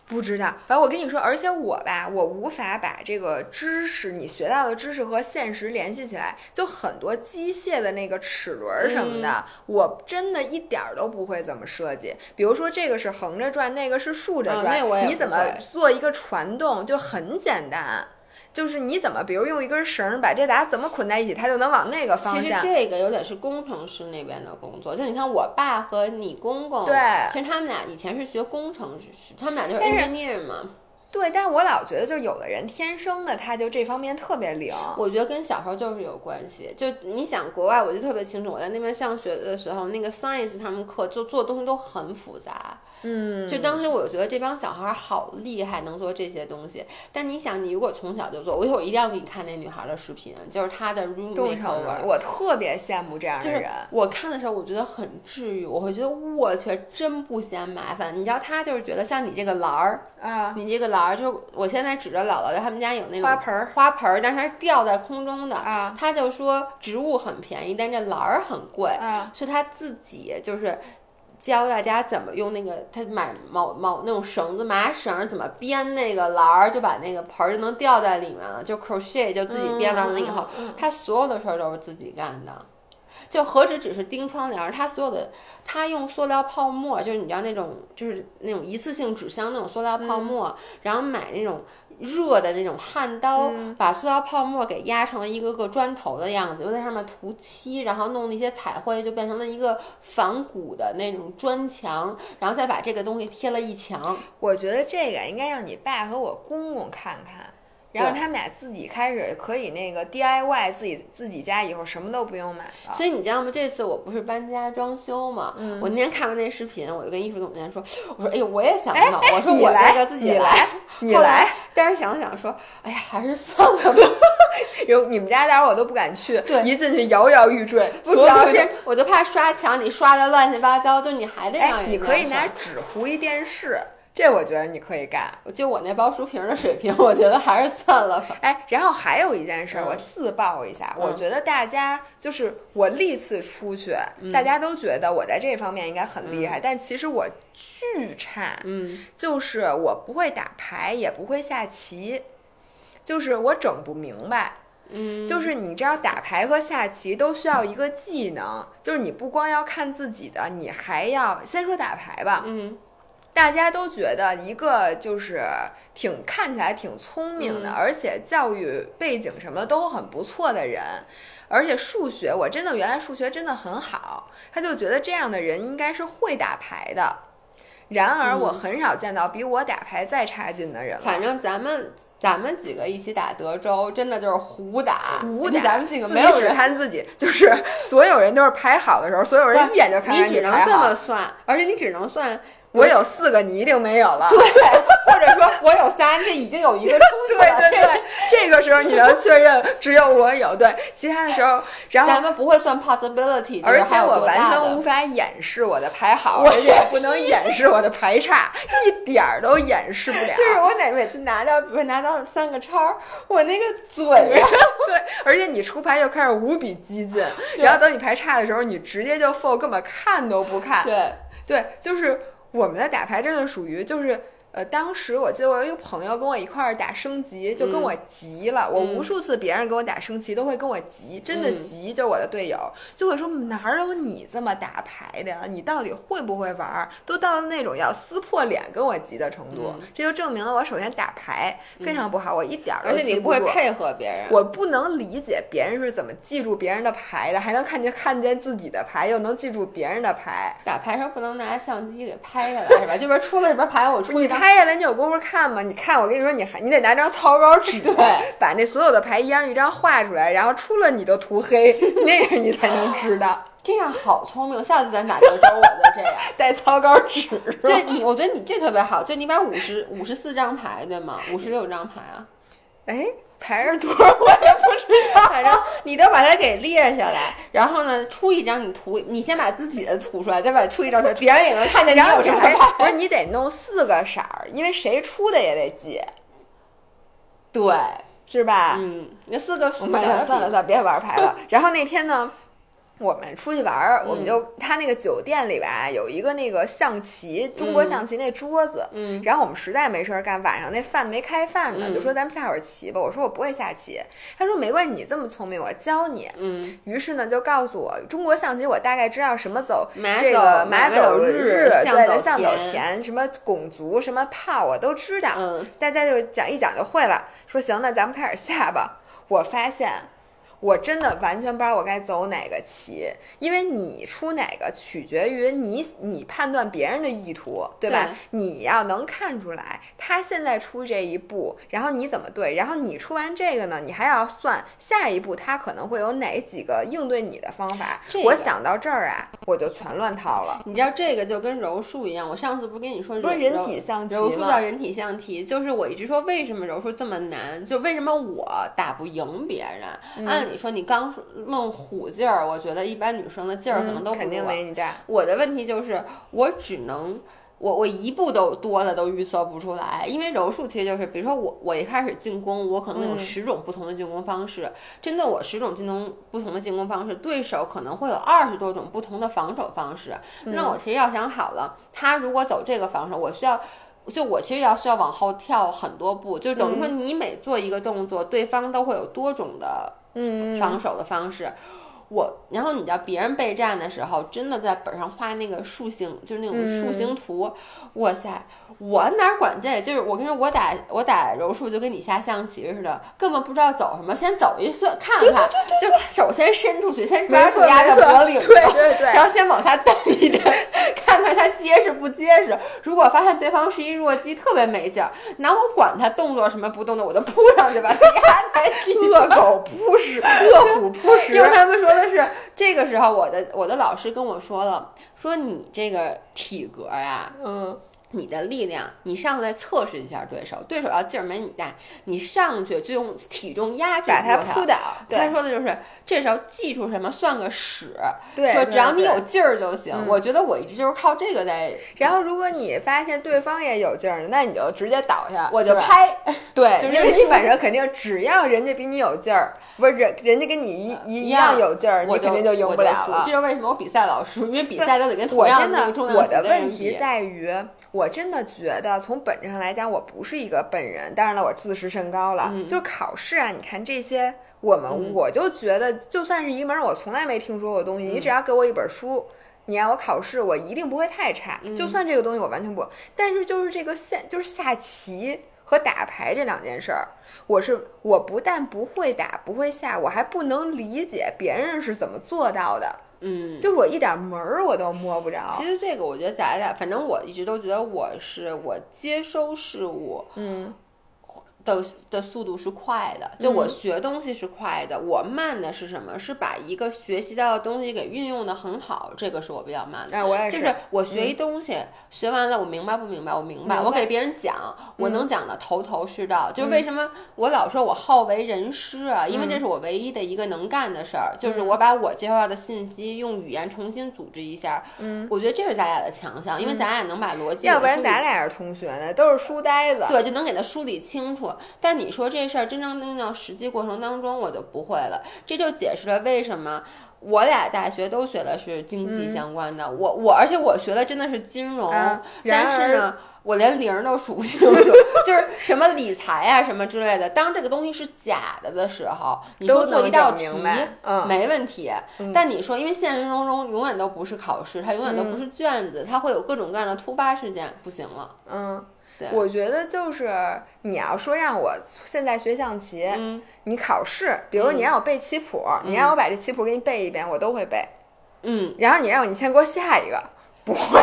不知道，反正我跟你说，而且我吧，我无法把这个知识，你学到的知识和现实联系起来。就很多机械的那个齿轮什么的，我真的一点儿都不会怎么设计。比如说这个是横着转，那个是竖着转，你怎么做一个传动，就很简单。就是你怎么，比如用一根绳把这俩怎么捆在一起，它就能往那个方向。其实这个有点是工程师那边的工作。就你看我爸和你公公，对，其实他们俩以前是学工程师，他们俩就是 engineer 嘛。对，但是我老觉得，就有的人天生的他就这方面特别灵。我觉得跟小时候就是有关系。就你想，国外我就特别清楚，我在那边上学的时候，那个 science 他们课就做的东西都很复杂。嗯，就当时我觉得这帮小孩好厉害，能做这些东西。但你想，你如果从小就做，我一会儿一定要给你看那女孩的视频，就是她的 room makeover。我特别羡慕这样的人。我看的时候，我觉得很治愈，我会觉得我去真不嫌麻烦。你知道，他就是觉得像你这个篮儿啊，你这个篮儿，就是我现在指着姥姥他们家有那种花盆儿，花盆儿，但是它是吊在空中的啊。他就说植物很便宜，但这篮儿很贵啊，是他自己就是。教大家怎么用那个，他买毛毛那种绳子麻绳，怎么编那个篮儿，就把那个盆儿就能吊在里面了。就 crochet 就自己编完了以后，他所有的事儿都是自己干的。就何止只是钉窗帘，他所有的，他用塑料泡沫，就是你知道那种，就是那种一次性纸箱那种塑料泡沫，然后买那种。热的那种焊刀，把塑料泡沫给压成了一个个砖头的样子，又在上面涂漆，然后弄那些彩绘，就变成了一个仿古的那种砖墙，然后再把这个东西贴了一墙。我觉得这个应该让你爸和我公公看看。然后他们俩自己开始可以那个 DIY 自己自己家以后什么都不用买了。所以你知道吗？这次我不是搬家装修嘛，我那天看完那视频，我就跟艺术总监说：“我说哎呦，我也想弄，我说我来个自己来，你来。”但是想想说，哎呀，还是算了吧。有你们家待会儿我都不敢去，对，一进去摇摇欲坠。主要是我就怕刷墙，你刷的乱七八糟，就你还得让人。你可以拿纸糊一电视。这我觉得你可以干，就我那包书皮的水平，我觉得还是算了吧。哎，然后还有一件事，我自曝一下，我觉得大家就是我历次出去，大家都觉得我在这方面应该很厉害，但其实我巨差。嗯，就是我不会打牌，也不会下棋，就是我整不明白。嗯，就是你知道打牌和下棋都需要一个技能，就是你不光要看自己的，你还要先说打牌吧。嗯。大家都觉得一个就是挺看起来挺聪明的，而且教育背景什么的都很不错的人，而且数学我真的原来数学真的很好，他就觉得这样的人应该是会打牌的。然而我很少见到比我打牌再差劲的人了。反正咱们咱们几个一起打德州，真的就是胡打胡打，咱们几个没有人看自己，就是所有人都是牌好的时候，所有人一眼就看你只能这么算，而且你只能算。我有四个，你一定没有了。对，或者说我有仨，这已经有一个出去了。对对对，这个时候你能确认只有我有。对，其他的时候，然后咱们不会算 possibility，而且我完全无法掩饰我的牌好，而且不能掩饰我的牌差，一点儿都掩饰不了。就是我哪每次拿到，比如拿到三个叉，我那个嘴呀 对，而且你出牌就开始无比激进，然后等你牌差的时候，你直接就 fold，根本看都不看。对对，就是。我们的打牌真的属于就是。呃，当时我记得我有一个朋友跟我一块儿打升级，就跟我急了。我无数次别人跟我打升级都会跟我急，真的急，就是我的队友就会说哪有你这么打牌的呀？你到底会不会玩？都到了那种要撕破脸跟我急的程度，这就证明了我首先打牌非常不好，我一点儿而且你不会配合别人，我不能理解别人是怎么记住别人的牌的，还能看见看见自己的牌，又能记住别人的牌。打牌时候不能拿相机给拍下来是吧？就是出了什么牌，我出一张。拍下来你有功夫看吗？你看，我跟你说，你还你得拿张草稿纸，对，把那所有的牌一张一张画出来，然后出了你都涂黑，那样你才能知道。这样好聪明，下次咱打德州我就这样 带草稿纸。对你，我觉得你这特别好，就你把五十五十四张牌对吗？五十六张牌啊？哎。牌是多少？我也不知道。反正你都把它给列下来，然后呢，出一张你涂，你先把自己的涂出来，再把出一张出来，别人也能看见你有这牌。不是你得弄四个色儿，因为谁出的也得记。对，是吧？嗯，那四个算了算了算了，别玩牌了。然后那天呢？我们出去玩儿，我们就他那个酒店里吧，有一个那个象棋，中国象棋那桌子。嗯，然后我们实在没事儿干，晚上那饭没开饭呢，就说咱们下会儿棋吧。我说我不会下棋，他说没关系，你这么聪明，我教你。嗯，于是呢就告诉我中国象棋，我大概知道什么走这个马走日，对的，象走田，什么拱卒，什么炮，我都知道。嗯，大家就讲一讲就会了。说行，那咱们开始下吧。我发现。我真的完全不知道我该走哪个棋，因为你出哪个取决于你你判断别人的意图，对吧？对你要能看出来他现在出这一步，然后你怎么对，然后你出完这个呢，你还要算下一步他可能会有哪几个应对你的方法。这个我想到这儿啊，我就全乱套了。你知道这个就跟柔术一样，我上次不是跟你说不是柔人体象棋柔术吗叫人体象棋，就是我一直说为什么柔术这么难，就为什么我打不赢别人。嗯按理说你刚论虎劲儿，我觉得一般女生的劲儿可能都不嗯肯定没你大。我的问题就是，我只能我我一步都多的都预测不出来，因为柔术其实就是，比如说我我一开始进攻，我可能有嗯十种不同的进攻方式，针对我十种进攻不同的进攻方式，对手可能会有二十多种不同的防守方式。那我其实要想好了，他如果走这个防守，我需要。就我其实要需要往后跳很多步，就等于说你每做一个动作，对方都会有多种的嗯，防守的方式。我，然后你知道别人备战的时候，真的在本上画那个树形，就是那种树形图，哇塞，我哪管这？就是我跟你说，我打我打柔术就跟你下象棋似的，根本不知道走什么，先走一算看看，就手先伸出去，先抓住鸭没错的脖领子，对对对然后先往下蹬一蹬，看看它结实不结实。如果发现对方是一弱鸡，特别没劲儿，哪我管他动作什么不动的，我就扑上去把他 压在。恶狗扑食，恶虎扑食因。为他们说的是，这个时候我的我的老师跟我说了，说你这个体格呀，嗯，你的力量，你上来测试一下对手，对手要劲儿没你大，你上去就用体重压制把住他它扑倒。他说的就是这时候技术什么算个屎，对，说只要你有劲儿就行。嗯我觉得我一直就是靠这个在，然后，如果你发现对方也有劲儿，那你就直接倒下，我就。拍，对，就因为你反正肯定只要人家比你有劲儿，不是人人家跟你一一一样样有劲儿，你肯定就赢不了了这。就是为什么我比赛老输，因为比赛都得跟同我样的，那个重量我级的人的问题。在于，我真的觉得从本质上来讲，我不是一个笨人。当然了，我自视甚高了。嗯就是考试啊，你看这些，我们、嗯我就觉得，就算是一门我从来没听说过的东西，你只要给我一本书。你让我考试，我一定不会太差。嗯就算这个东西我完全不，但是就是这个下就是下棋和打牌这两件事儿，我是我不但不会打不会下，我还不能理解别人是怎么做到的，嗯，就是我一点门儿我都摸不着。其实这个我觉得咱俩，反正我一直都觉得我是我接收事物嗯的的速度是快的，就我嗯学东西是快的。我慢的是什么？是把一个学习到的东西给运用的很好，这个是我比较慢的。哎，我也是就是我学一东西，学完了我明白不明白？我明白，明白我给别人讲，我嗯能讲的头头是道。就是为什么我老说我好为人师啊？因为这是我唯一的一个能干的事儿，就是我把我接收到的信息用语言重新组织一下。嗯，我觉得这是咱俩的强项，因为咱俩能把逻辑，要不然咱俩是同学呢，都是书呆子。对，就能给他梳理清楚。但你说这事儿真正用到实际过程当中，我就不会了。这就解释了为什么我俩大学都学的是经济相关的，我我而且我学的真的是金融，啊但是呢。我连零儿都数不清楚，就是什么理财啊什么之类的。当这个东西是假的的时候，你说都做一道题嗯没问题。嗯但你说，因为现实当中永远都不是考试，它永远都不是卷子，它会有各种各样的突发事件，不行了。嗯，对我觉得就是你要说让我现在学象棋，嗯你考试，比如你让我背棋谱，你让我把这棋谱给你背一遍，我都会背。嗯，然后你让我你先给我下一个，不会，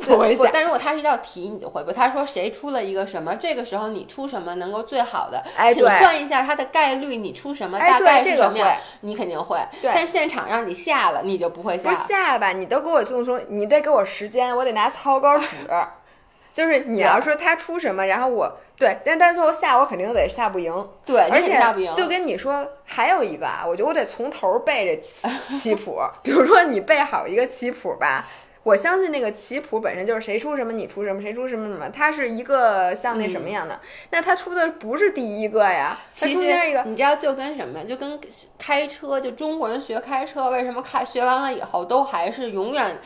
不会下。但如果它是一道题，你就会不？他说谁出了一个什么，这个时候你出什么能够最好的？请哎对算一下它的概率，你出什么哎大概这个是什么你肯定会。对但现场让你下了，你就不会不下。下吧？你都给我用说，你得给我时间，我得拿草稿纸。就是你要说他出什么，然后我对，但但是最后下我肯定得下不赢，对，而且下不赢。就跟你说还有一个啊，我觉得我得从头背这棋棋谱，比如说你背好一个棋谱吧。我相信那个棋谱本身就是谁出什么你出什么，谁出什么什么，它是一个像那什么样的。那他出的不是第一个呀，他其中间一个你知道，就跟什么，就跟开车，就中国人学开车，为什么开学完了以后都还是永远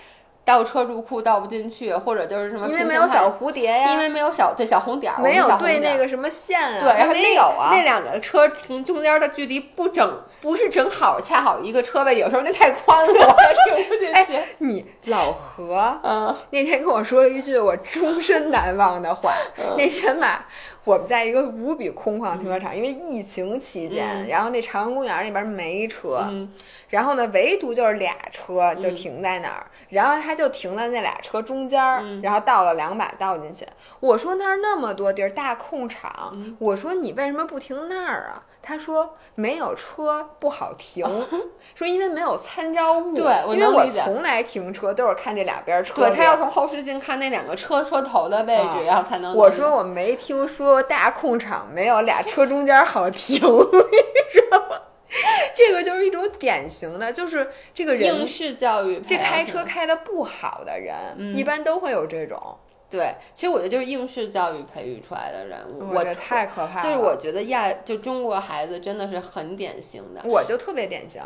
倒车入库倒不进去，或者就是什么因为没有小蝴蝶呀，因为没有小对小红点儿，没有对那个什么线啊，对，然后那没有啊。那两个车停中间的距离不整，不是正好恰好一个车位，有时候那太宽了，我 停不进去。你老何嗯那天跟我说了一句我终身难忘的话。嗯那天吧，我们在一个无比空旷的停车场，因为疫情期间，嗯然后那朝阳公园那边没车，嗯然后呢，唯独就是俩车就停在那儿，然后他就停在那俩车中间儿，嗯然后倒了两把倒进去。我说那儿那么多地儿，大空场，嗯我说你为什么不停那儿啊？他说没有车不好停，说因为没有参照物。对我因为我从来停车都是看这两边车。对他要从后视镜看那两个车车头的位置，啊然后才能。我说我没听说大空场没有俩车中间好停，你知道吗？这个就是一种典型的，就是这个人应试教育这开车开的不好的人，嗯一般都会有这种。对，其实我觉得就是应试教育培育出来的人，我这太可怕了。就是我觉得亚就中国孩子真的是很典型的。我就特别典型。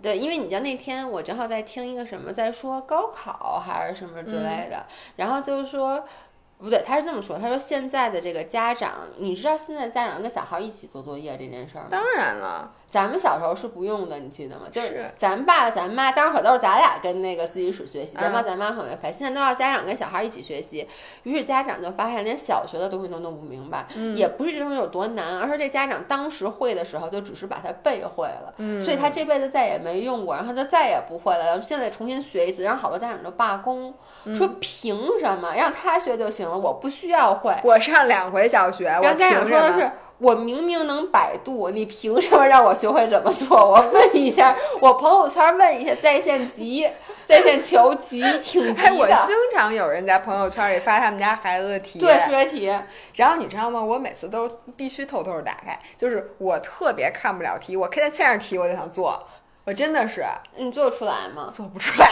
对，因为你知道那天我正好在听一个什么，在说高考还是什么之类的，然后就是说。不对，他是这么说。他说现在的这个家长，你知道现在家长跟小孩一起做作业这件事儿吗？当然了，咱们小时候是不用的，你记得吗？就是是咱爸咱妈，当时可都是咱俩跟那个自习室学习，咱爸嗯咱妈很为排。现在都要家长跟小孩一起学习，于是家长就发现连小学的东西都弄不明白，嗯也不是这东西有多难，而是这家长当时会的时候就只是把它背会了，嗯所以他这辈子再也没用过，然后他就再也不会了，现在重新学一次，让好多家长都罢工，嗯说凭什么让他学就行了，我不需要会。我上两回小学，我家长说的是，我明明能百度，你凭什么让我学会怎么做？我问一下，我朋友圈问一下，在线急，在线求急，挺急 哎，我的。经常有人在朋友圈里发他们家孩子的题，对数学题，然后你知道吗？我每次都必须偷偷的打开，就是我特别看不了题，我看见这样题我就想做，我真的是你做得出来吗？做不出来，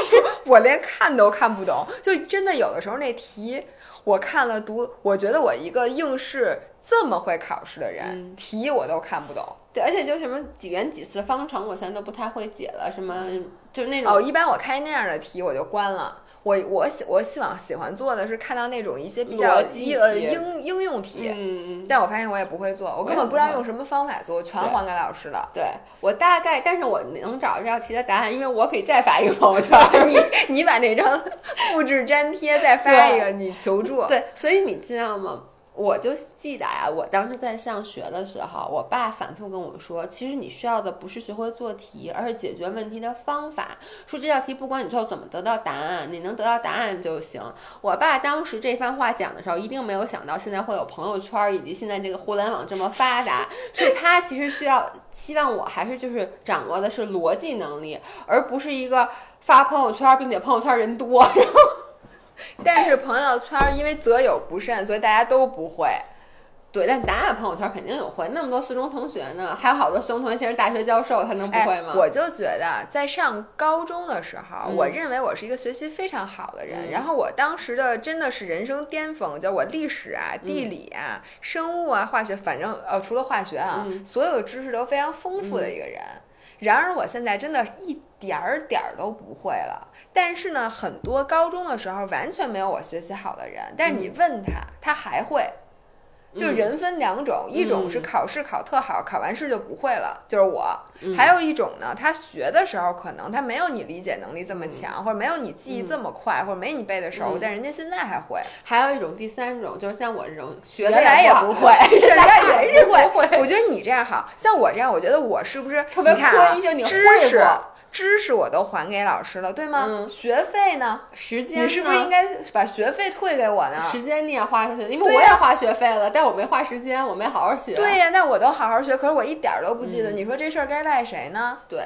我连看都看不懂，就真的有的时候那题我看了读，我觉得我一个应试这么会考试的人，嗯题我都看不懂。对，而且就什么几元几次方程，我现在都不太会解了。什么就那种哦，一般我开那样的题我就关了。我我喜我希望喜欢做的是看到那种一些比较呃应应用题，嗯，但我发现我也不会做，我根本不知道用什么方法做，我全还给老师了。对我大概，但是我能找这道题的答案，因为我可以再发一个朋友圈。你你把那张 复制粘贴再发一个，你求助。对，所以你知道吗？我就记得呀，我当时在上学的时候，我爸反复跟我说，其实你需要的不是学会做题，而是解决问题的方法。说这道题不管你最后怎么得到答案，你能得到答案就行。我爸当时这番话讲的时候，一定没有想到现在会有朋友圈，以及现在这个互联网这么发达，所以他其实需要希望我还是就是掌握的是逻辑能力，而不是一个发朋友圈，并且朋友圈人多，然后。但是朋友圈因为择友不慎，所以大家都不会。对，但咱俩朋友圈肯定有会，那么多四中同学呢，还有好多四中同学现在大学教授，他能不会吗？哎？我就觉得在上高中的时候，嗯我认为我是一个学习非常好的人。嗯然后我当时的真的是人生巅峰，就我历史啊、地理啊、生物啊、化学，反正呃除了化学啊，嗯所有的知识都非常丰富的一个人。然而我现在真的一点儿点儿都不会了。但是呢，很多高中的时候完全没有我学习好的人，但是你问他，他还会。就人分两种，一种是嗯考试考特好，考完试就不会了，就是我；嗯。还有一种呢，他学的时候可能他没有你理解能力这么嗯。强，或者没有你记忆这么快，或者没你背的熟，嗯。但人家现在还会，还有一种第三种，就是像我这种学来也不不会，现在也是不会。我觉得你这样好，像我这样，我觉得我是不是特别你看啊亏就你知会识过知识我都还给老师了，对吗？嗯学费呢？时间，你是不是应该把学费退给我呢？时间你也花出去了？因为我也花学费了，但我没花时间，我没好好学。对呀，那我都好好学，可是我一点儿都不记得。嗯你说这事儿该赖谁呢？对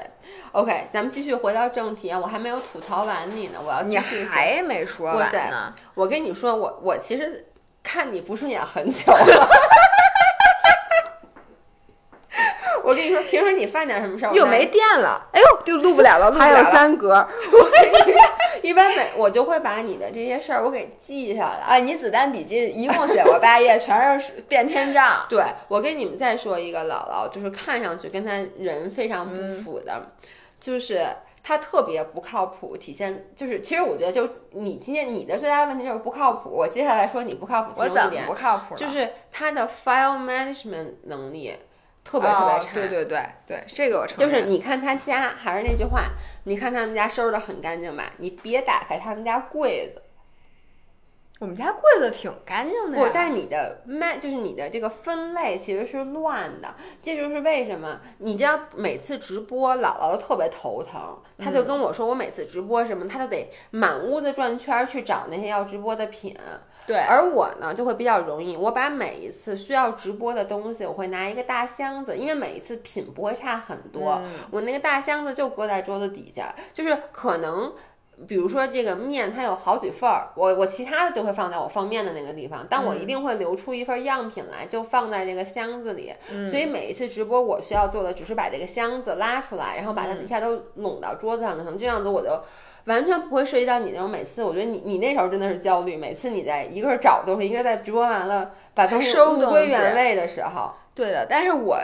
，OK，咱们继续回到正题啊，我还没有吐槽完你呢，我要继你续讲。还没说完呢。我跟你说，我我其实看你不顺眼很久了。我跟你说，平时你犯点什么事儿，又没电了，哎呦，就录不了了，还有。三格。我一般每我就会把你的这些事儿我给记下来。啊，你子弹笔记一共写过八页，全是变天账。对，我跟你们再说一个姥姥，就是看上去跟她人非常不符的，就是她特别不靠谱，体现就是其实我觉得就你今天你的最大的问题就是不靠谱。我接下来说你不靠谱，我怎么不靠谱？就是她的 file management 能力特别特别哦差。对对对对，这个我承认。就是你看他家，还是那句话，你看他们家收拾的很干净吧？你别打开他们家柜子，我们家柜子挺干净的不呀，，但是你的卖就是你的这个分类其实是乱的，这就是为什么你知道每次直播姥姥都特别头疼，她就跟我说，我每次直播什么，她都得满屋子转圈儿去找那些要直播的品，对，而我呢就会比较容易，我把每一次需要直播的东西，我会拿一个大箱子，因为每一次品不会差很多，嗯。我那个大箱子就搁在桌子底下，就是可能。比如说这个面，它有好几份儿，我我其他的就会放在我放面的那个地方，但我一定会留出一份样品来，就放在这个箱子里。所以每一次直播，我需要做的只是把这个箱子拉出来，然后把它一下都拢到桌子上就行，这样子我就完全不会涉及到你那种每次，我觉得你你那时候真的是焦虑，每次你在一个是找东西，一个在直播完了把东西物归收东西原位的时候，对的，但是我。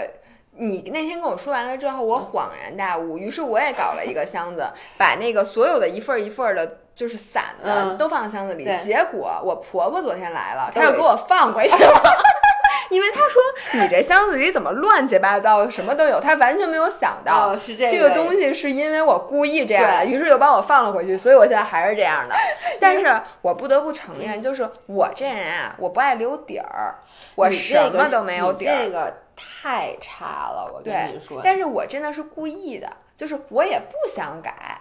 你那天跟我说完了之后，我恍然大悟，于是我也搞了一个箱子，把那个所有的一份儿一份儿的，就是散的、嗯都放在箱子里。结果我婆婆昨天来了，她又给我放回去了，因为她说你这箱子里怎么乱七八糟的，什么都有，她完全没有想到。哦，是这这个东西是因为我故意这样的，于是又把我放了回去，所以我现在还是这样的。但是我不得不承认，就是我这人啊，我不爱留底儿，我什么都没有底儿。这个太差了，我跟对你说。但是我真的是故意的，就是我也不想改，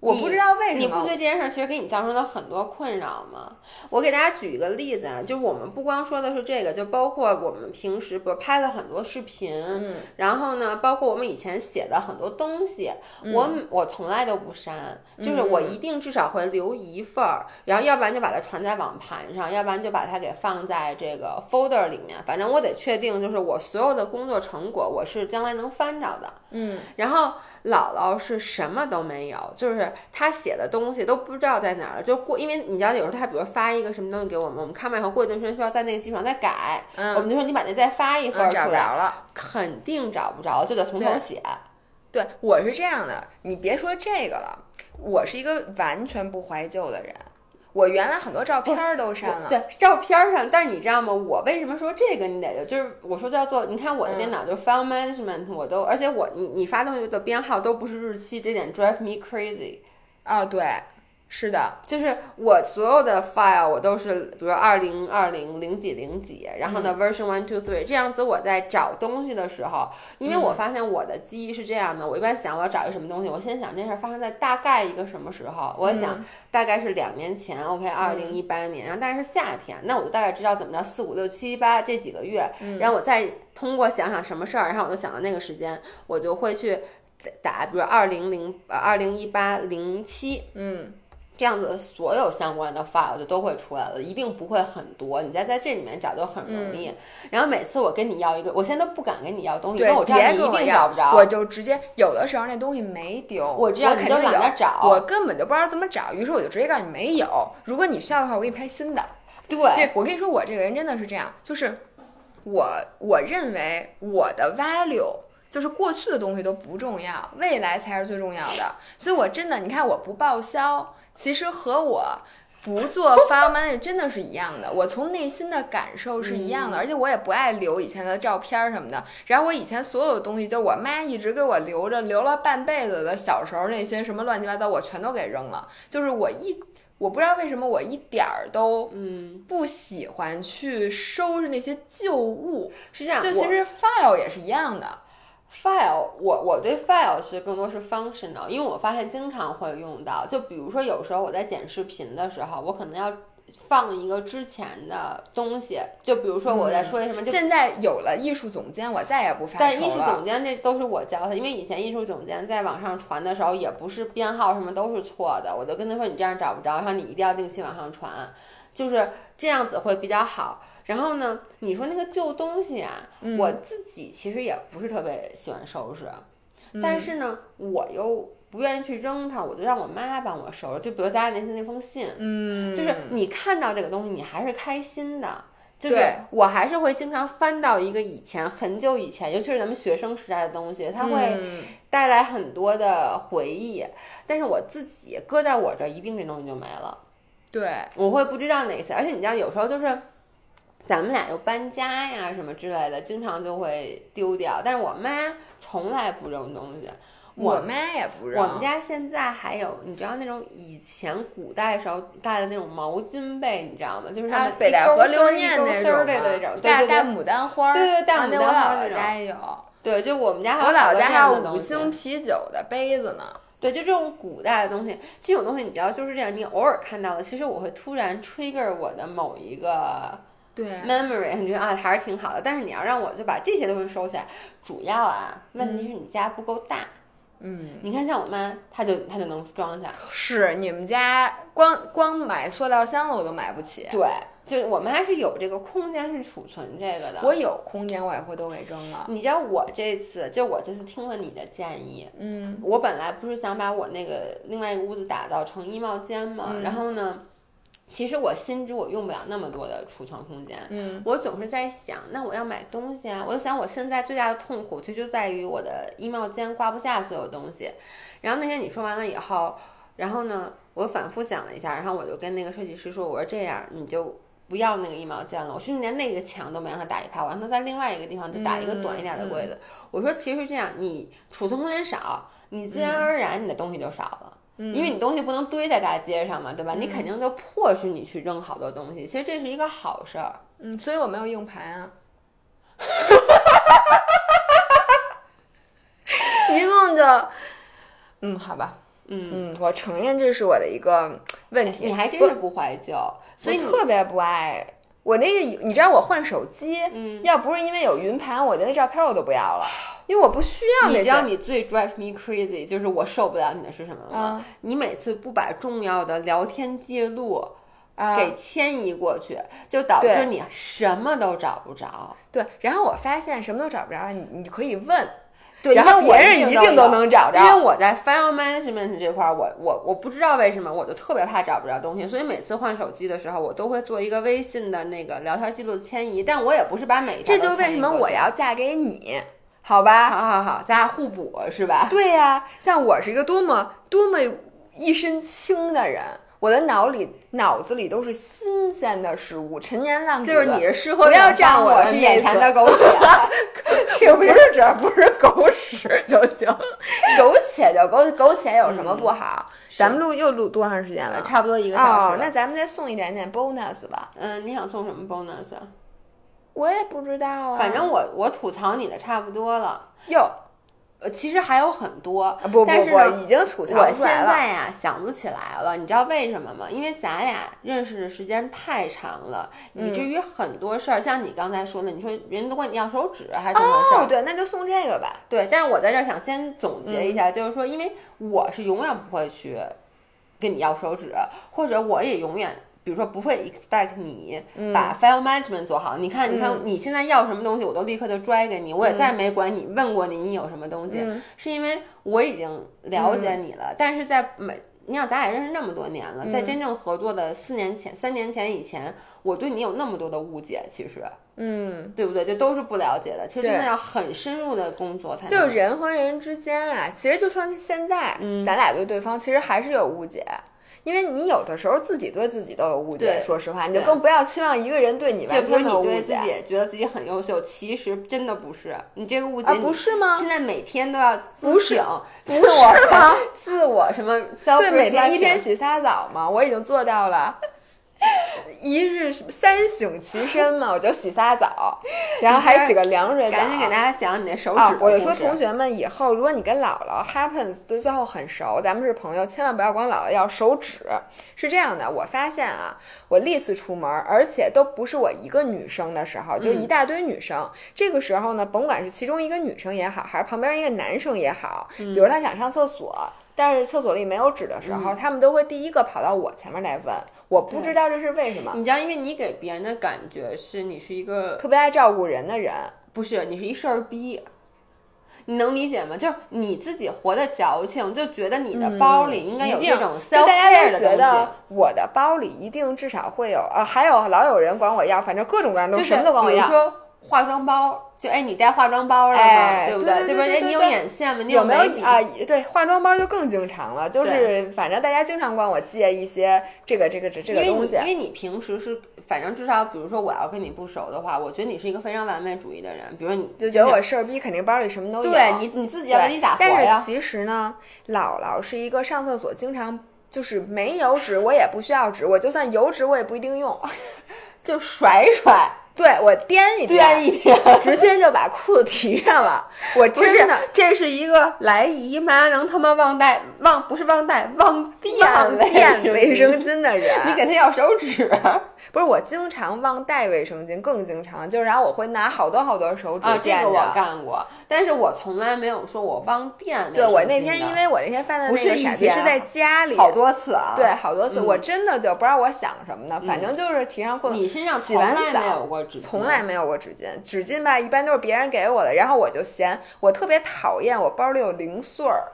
我不知道为什么。你不觉得这件事儿其实给你造成了很多困扰吗？我给大家举一个例子啊，就是我们不光说的是这个，就包括我们平时不是拍了很多视频，嗯然后呢，包括我们以前写的很多东西，我我从来都不删，就是我一定至少会留一份儿，然后要不然就把它传在网盘上，要不然就把它给放在这个 folder 里面，反正我得确定，就是我所有的工作成果我是将来能翻着的。嗯，然后姥姥是什么都没有，就是她写的东西都不知道在哪儿了，就过，因为你知道有时候她比如发一个什么东西给我们，我们看完以后过一段时间需要在那个基础上再改，嗯我们就说你把那再发一份出来，了。肯定找不着，就得从头对写。对，我是这样的，你别说这个了，我是一个完全不怀旧的人。我原来很多照片儿都删了，对，照片儿上，但是你知道吗？我为什么说这个你得就是我说叫做，你看我的电脑就是 file management，我都，而且我你你发东西的编号都不是日期，这点 drive me crazy。哦，对，是的，就是我所有的 file 我都是，比如二零二零零几零几，然后呢、version one two three 这样子，我在找东西的时候，因为我发现我的记忆是这样的，我一般想我要找一个什么东西，我先想这事儿发生在大概一个什么时候，我想大概是两年前，OK，二零一八年，然后大概是夏天，那我就大概知道怎么着四五六七八这几个月，然后我再通过想想什么事儿，然后我就想到那个时间，我就会去打，比如二零零二零一八零七。嗯，这样子所有相关的 file 就都会出来了，一定不会很多，你再在这里面找就很容易。然后每次我跟你要一个，我现在都不敢跟你要东西，因为，我知道你一定找不着。我就直接有的时候那东西没丢，我知道你定懒得找我根本就不知道怎么找，于是我就直接告诉你没有。如果你需要的话，我给你拍新的。对，我跟你说，我这个人真的是这样，就是我我认为我的 value 就是过去的东西都不重要，未来才是最重要的。所以我真的，你看我不报销，其实和我。不做 file manager 真的是一样的，我从内心的感受是一样的，而且我也不爱留以前的照片儿什么的。然后我以前所有的东西，就是我妈一直给我留着，留了半辈子的小时候那些什么乱七八糟，我全都给扔了。就是我一我不知道为什么我一点儿都嗯，不喜欢去收拾那些旧物，是这样。就其实 file 也是一样的。file，我我对 file 是更多是 functional，因为我发现经常会用到。就比如说有时候我在剪视频的时候，我可能要放一个之前的东西，就比如说我在说一什么，就现在有了艺术总监，我再也不发但艺术总监这都是我教他，因为以前艺术总监在网上传的时候，也不是编号什么都是错的，我就跟他说你这样找不着，然后你一定要定期往上传，就是这样子会比较好。然后呢，你说那个旧东西啊，嗯我自己其实也不是特别喜欢收拾，嗯但是呢，我又不愿意去扔它，我就让我妈帮我收拾。就比如咱俩那天那封信，嗯，就是你看到这个东西，你还是开心的。就是我还是会经常翻到一个以前很久以前，尤其是咱们学生时代的东西，它会嗯带来很多的回忆。但是我自己搁在我这儿，一定这东西就没了，对，我会不知道哪次。而且你知道，有时候就是咱们俩又搬家呀什么之类的，经常就会丢掉。但是我妈从来不扔东西。我我妈也不扔。我们家现在还有，你知道那种以前古代时候带的那种毛巾被，你知道吗？就是他啊们，北戴河留念那种种的那种，对大大对对牡丹花儿，对对大啊那我牡丹花儿姥姥那家也有，对，就我们家还我有好多这姥姥家还有五星啤酒的杯子呢。对，就这种古代的东西，这种东西你知道就是这样，你偶尔看到了，其实我会突然 trigger 我的某一个对 memory，你觉得啊还是挺好的。但是你要让我就把这些东西收起来，主要啊，问题是你家不够大。嗯，你看像我妈，她就她就能装下。是你们家光光买塑料箱子我都买不起。对，就我们还是有这个空间去储存这个的。我有空间，我也会都给扔了。你知道我这次，就我这次听了你的建议，嗯我本来不是想把我那个另外一个屋子打造成衣帽间嘛，嗯然后呢，其实我心知我用不了那么多的储存空间。嗯我总是在想，那我要买东西啊！我就想，我现在最大的痛苦其实就在于我的衣帽间挂不下所有东西。然后那天你说完了以后，然后呢，我反复想了一下，然后我就跟那个设计师说，我说这样你就不要那个衣帽间了，我甚至连那个墙都没让他打一排，我让他在另外一个地方就打一个短一点的柜子。我说其实是这样，你储存空间少，你自然而然你的东西就少了。嗯因为你东西不能堆在大街上嘛，对吧？你肯定就迫使你去扔好多东西，其实这是一个好事儿。嗯，所以我没有硬盘啊。一共就，嗯，好吧，嗯，嗯，我承认这是我的一个问题。你还真是不怀旧，所以特别不爱我那个，你知道我换手机，嗯，要不是因为有云盘，我的那照片我都不要了，因为我不需要那。你知道你最 drive me crazy 就是我受不了你的是什么吗？啊你每次不把重要的聊天记录啊，给迁移过去，就导致你什么都找不着。对，然后我发现什么都找不着，你你可以问，对，然后别人一定都能找着。因为我在 file management 这块儿，我我我不知道为什么，我就特别怕找不着东西，所以每次换手机的时候，我都会做一个微信的那个聊天记录的迁移，但我也不是把每一条这就是为什么我要嫁给你，好吧？好好好，咱俩互补是吧？对呀、像我是一个多么多么一身轻的人，我的脑里脑子里都是新鲜的事物，陈年烂谷。就是你是诗和不要占我眼前的苟且。这不是只要不是狗屎就行，苟且就苟苟且有什么不好？咱们录又录多长时间了？差不多一个小哦时，了。那咱们再送一点点 bonus 吧。嗯，你想送什么 bonus？啊我也不知道啊，反正我我吐槽你的差不多了。哟，呃，其实还有很多，啊不不不，但是呢已经吐槽我现。在呀想不起来了，你知道为什么吗？因为咱俩认识的时间太长了，以嗯至于很多事儿，像你刚才说的，你说人都管你要手指还是怎么回事儿？哦，对，那就送这个吧。对，但是我在这儿想先总结一嗯下，就是说，因为我是永远不会去跟你要手指，或者我也永远。比如说不会 expect 你把 file management 做好，你看，你看嗯你现在要什么东西，我都立刻就拽给你，我也再没管你问过你你有什么东西，嗯是因为我已经了解你了。但是在每你想咱俩认识那么多年了，在真正合作的四年前、三年前以前，我对你有那么多的误解，其实嗯，对不对？就都是不了解的。其实真的要很深入的工作才能。就是人和人之间啊，其实就说现在，嗯咱俩对对方其实还是有误解。因为你有的时候自己对自己都有误解，说实话，你就更不要期望一个人对你完全没有误你对自解己觉得自己很优秀，其实真的不是。你这个误解不是吗？现在每天都要自省、自我？自我什么对，每天一天洗仨澡嘛，我已经做到了。一日三省其身嘛，我就洗仨澡，然后还洗个凉水澡。赶紧给大家讲你那手指、啊！我就说同学们，以后如果你跟姥姥 happens 对最后很熟，咱们是朋友，千万不要管姥姥要手指。是这样的，我发现啊，我历次出门，而且都不是我一个女生的时候，就一大堆女生。这个时候呢，甭管是其中一个女生也好，还是旁边一个男生也好，比如他想上厕所。但是厕所里没有纸的时候，他们都会第一个跑到我前面来问，我不知道这是为什么。你知道，因为你给别人的感觉是你是一个特别爱照顾人的人，不是你是一事儿逼。你能理解吗？就是你自己活得矫情，就觉得你的包里应该有这种就 self 大 care 家都觉的东西得。我的包里一定至少会有，啊，还有老有人管我要，反正各种各样的东西，什么都管我要。比如说化妆包，就哎，你带化妆包了吗？哎不对对这不是哎，你有对对对眼线吗？你有没有啊？对，化妆包就更经常了，就是反正大家经常管我借一些这个这个这这个东西因为你因。为你平时是，反正至少比如说我要跟你不熟的话，我觉得你是一个非常完美主义的人。比如说你就觉得我事儿逼，肯定包里什么都有。对你你自己要给你咋活但是？其实呢，姥姥是一个上厕所经常就是没有纸，我也不需要纸，我就算有纸我也不一定用。就甩甩，对我颠一颠一颠，直接就把裤子提上了。我真的，这是一个来姨妈能他妈忘带忘不是忘带忘垫 忘垫卫卫生巾的人，你给他要手纸不是我经常忘带卫生巾，更经常就是然后我会拿好多好多手指啊，这垫着。个我干过，但是我从来没有说我忘垫卫对我那天因为我那天犯的不那个是一天傻逼是在家里，好多次啊，对，好多次，嗯我真的就不知道我想什么呢，反正就是提上裤子。你身上洗完从来没有过纸巾，从来没有过纸巾，纸巾吧一般都是别人给我的，然后我就嫌我特别讨厌我包里有零碎儿，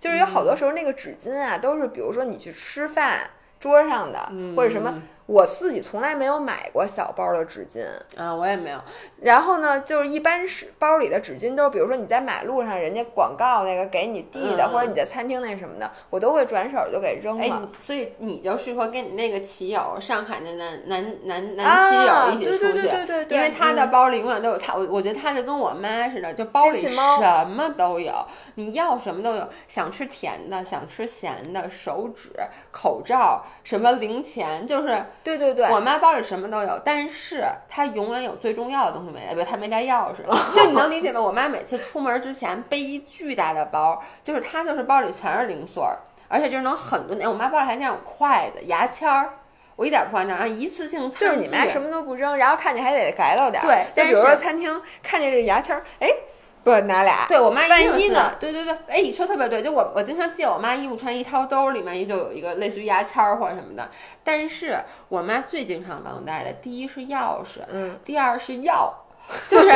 就是有好多时候那个纸巾啊都是比如说你去吃饭桌上的、或者什么，我自己从来没有买过小包的纸巾，啊，我也没有，然后呢，就是一般是包里的纸巾都是，比如说你在马路上人家广告那个给你递的，嗯或者你在餐厅那什么的，我都会转手就给扔哎，了。你所以你就适合跟你那个骑友，上海的男男男男啊骑友一起对对出去，对对对对因为他的嗯。包里永远都有他，我我觉得他就跟我妈似的，就包里什么都有，你要什么都有，想吃甜的，想吃咸的，手纸、口罩，什么零钱，就是对对对，我妈包里什么都有，但是她永远有最重要的东西没带，不，她没带钥匙。就你能理解吗？我妈每次出门之前背一巨大的包，就是她就是包里全是零碎儿，而且就是能很多。我妈包里还那种筷子、牙签儿，我一点不夸张，然后一次性就是你妈什么都不扔，然后看见还得改到点儿。对就比如说餐厅看见这牙签儿，哎，不拿俩。对我妈万一呢？对对对，哎，你说特别对，就我我经常借我妈衣服穿，一掏兜儿里面就有一个类似于牙签儿或者什么的。但是我妈最经常忘带的，第一是钥匙，嗯，第二是药，就是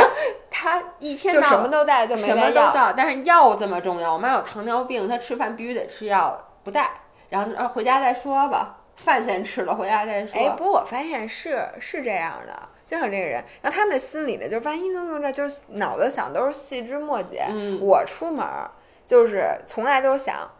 她一天就到什么都带，就没什么。都带，但是药这么重要。我妈有糖尿病，她吃饭必须得吃药，不带，然后呃回家再说吧，饭先吃了，回家再说。哎，不过我发现是是这样的，就是这个人，然后他们心里呢，就是万一能用这，就是脑子想都是细枝末节。嗯我出门儿就是从来都想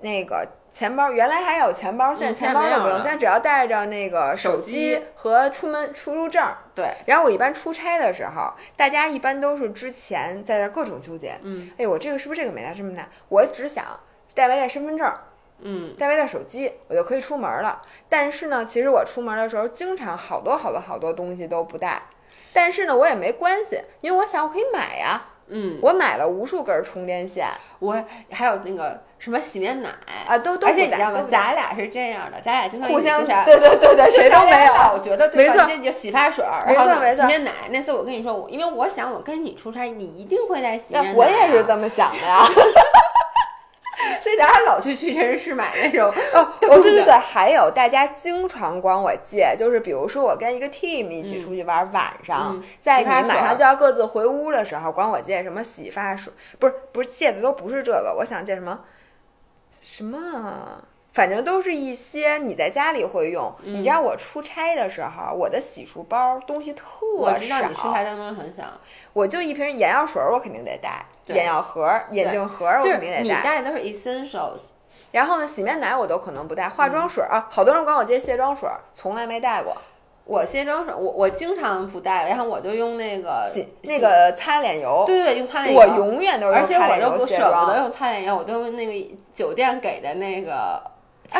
那个钱包，原来还有钱包，现在嗯钱包都不用，现在只要带着那个手手机和出门出入证儿。对，然后我一般出差的时候，大家一般都是之前在这儿各种纠结，嗯，哎，我这个是不是这个没带，这么带？我只想带没带身份证儿，嗯，带没带手机，我就可以出门了。但是呢，其实我出门的时候，经常好多好多好多东西都不带。但是呢，我也没关系，因为我想我可以买呀。嗯，我买了无数根充电线我还有那个什么洗面奶啊，都都而且你知道吗？咱俩是这样的，咱俩经常互相一起出差对对对对，谁都没有。我觉得对没错吧这就洗发水儿，没错然后呢没错洗面奶。那次我跟你说，我因为我想我跟你出差，你一定会带洗面奶、啊。我也是这么想的呀。所以咱俩老去屈臣氏买那种。哦，对哦，对对对，还有大家经常管我借，就是比如说我跟一个 team 一起出去玩，晚上、嗯在你马上就要各自回屋的时候，管我借什么洗发水，不是不是借的都不是这个，我想借什么什么。反正都是一些你在家里会用。嗯你知道我出差的时候，我的洗漱包东西特我知道你出少，差的东西很少，我就一瓶眼药水，我肯定得带，对眼药盒、眼镜盒我肯定得带你带的都是 essentials。然后呢，洗面奶我都可能不带，化嗯妆水、啊，好多人管我借卸妆水，从来没带过。我卸妆水，我我经常不带，然后我就用那个洗那个擦脸油，对对，用擦脸油。我永远都是而且我用擦脸都不舍不。得用擦脸油，我都用那个酒店给的那个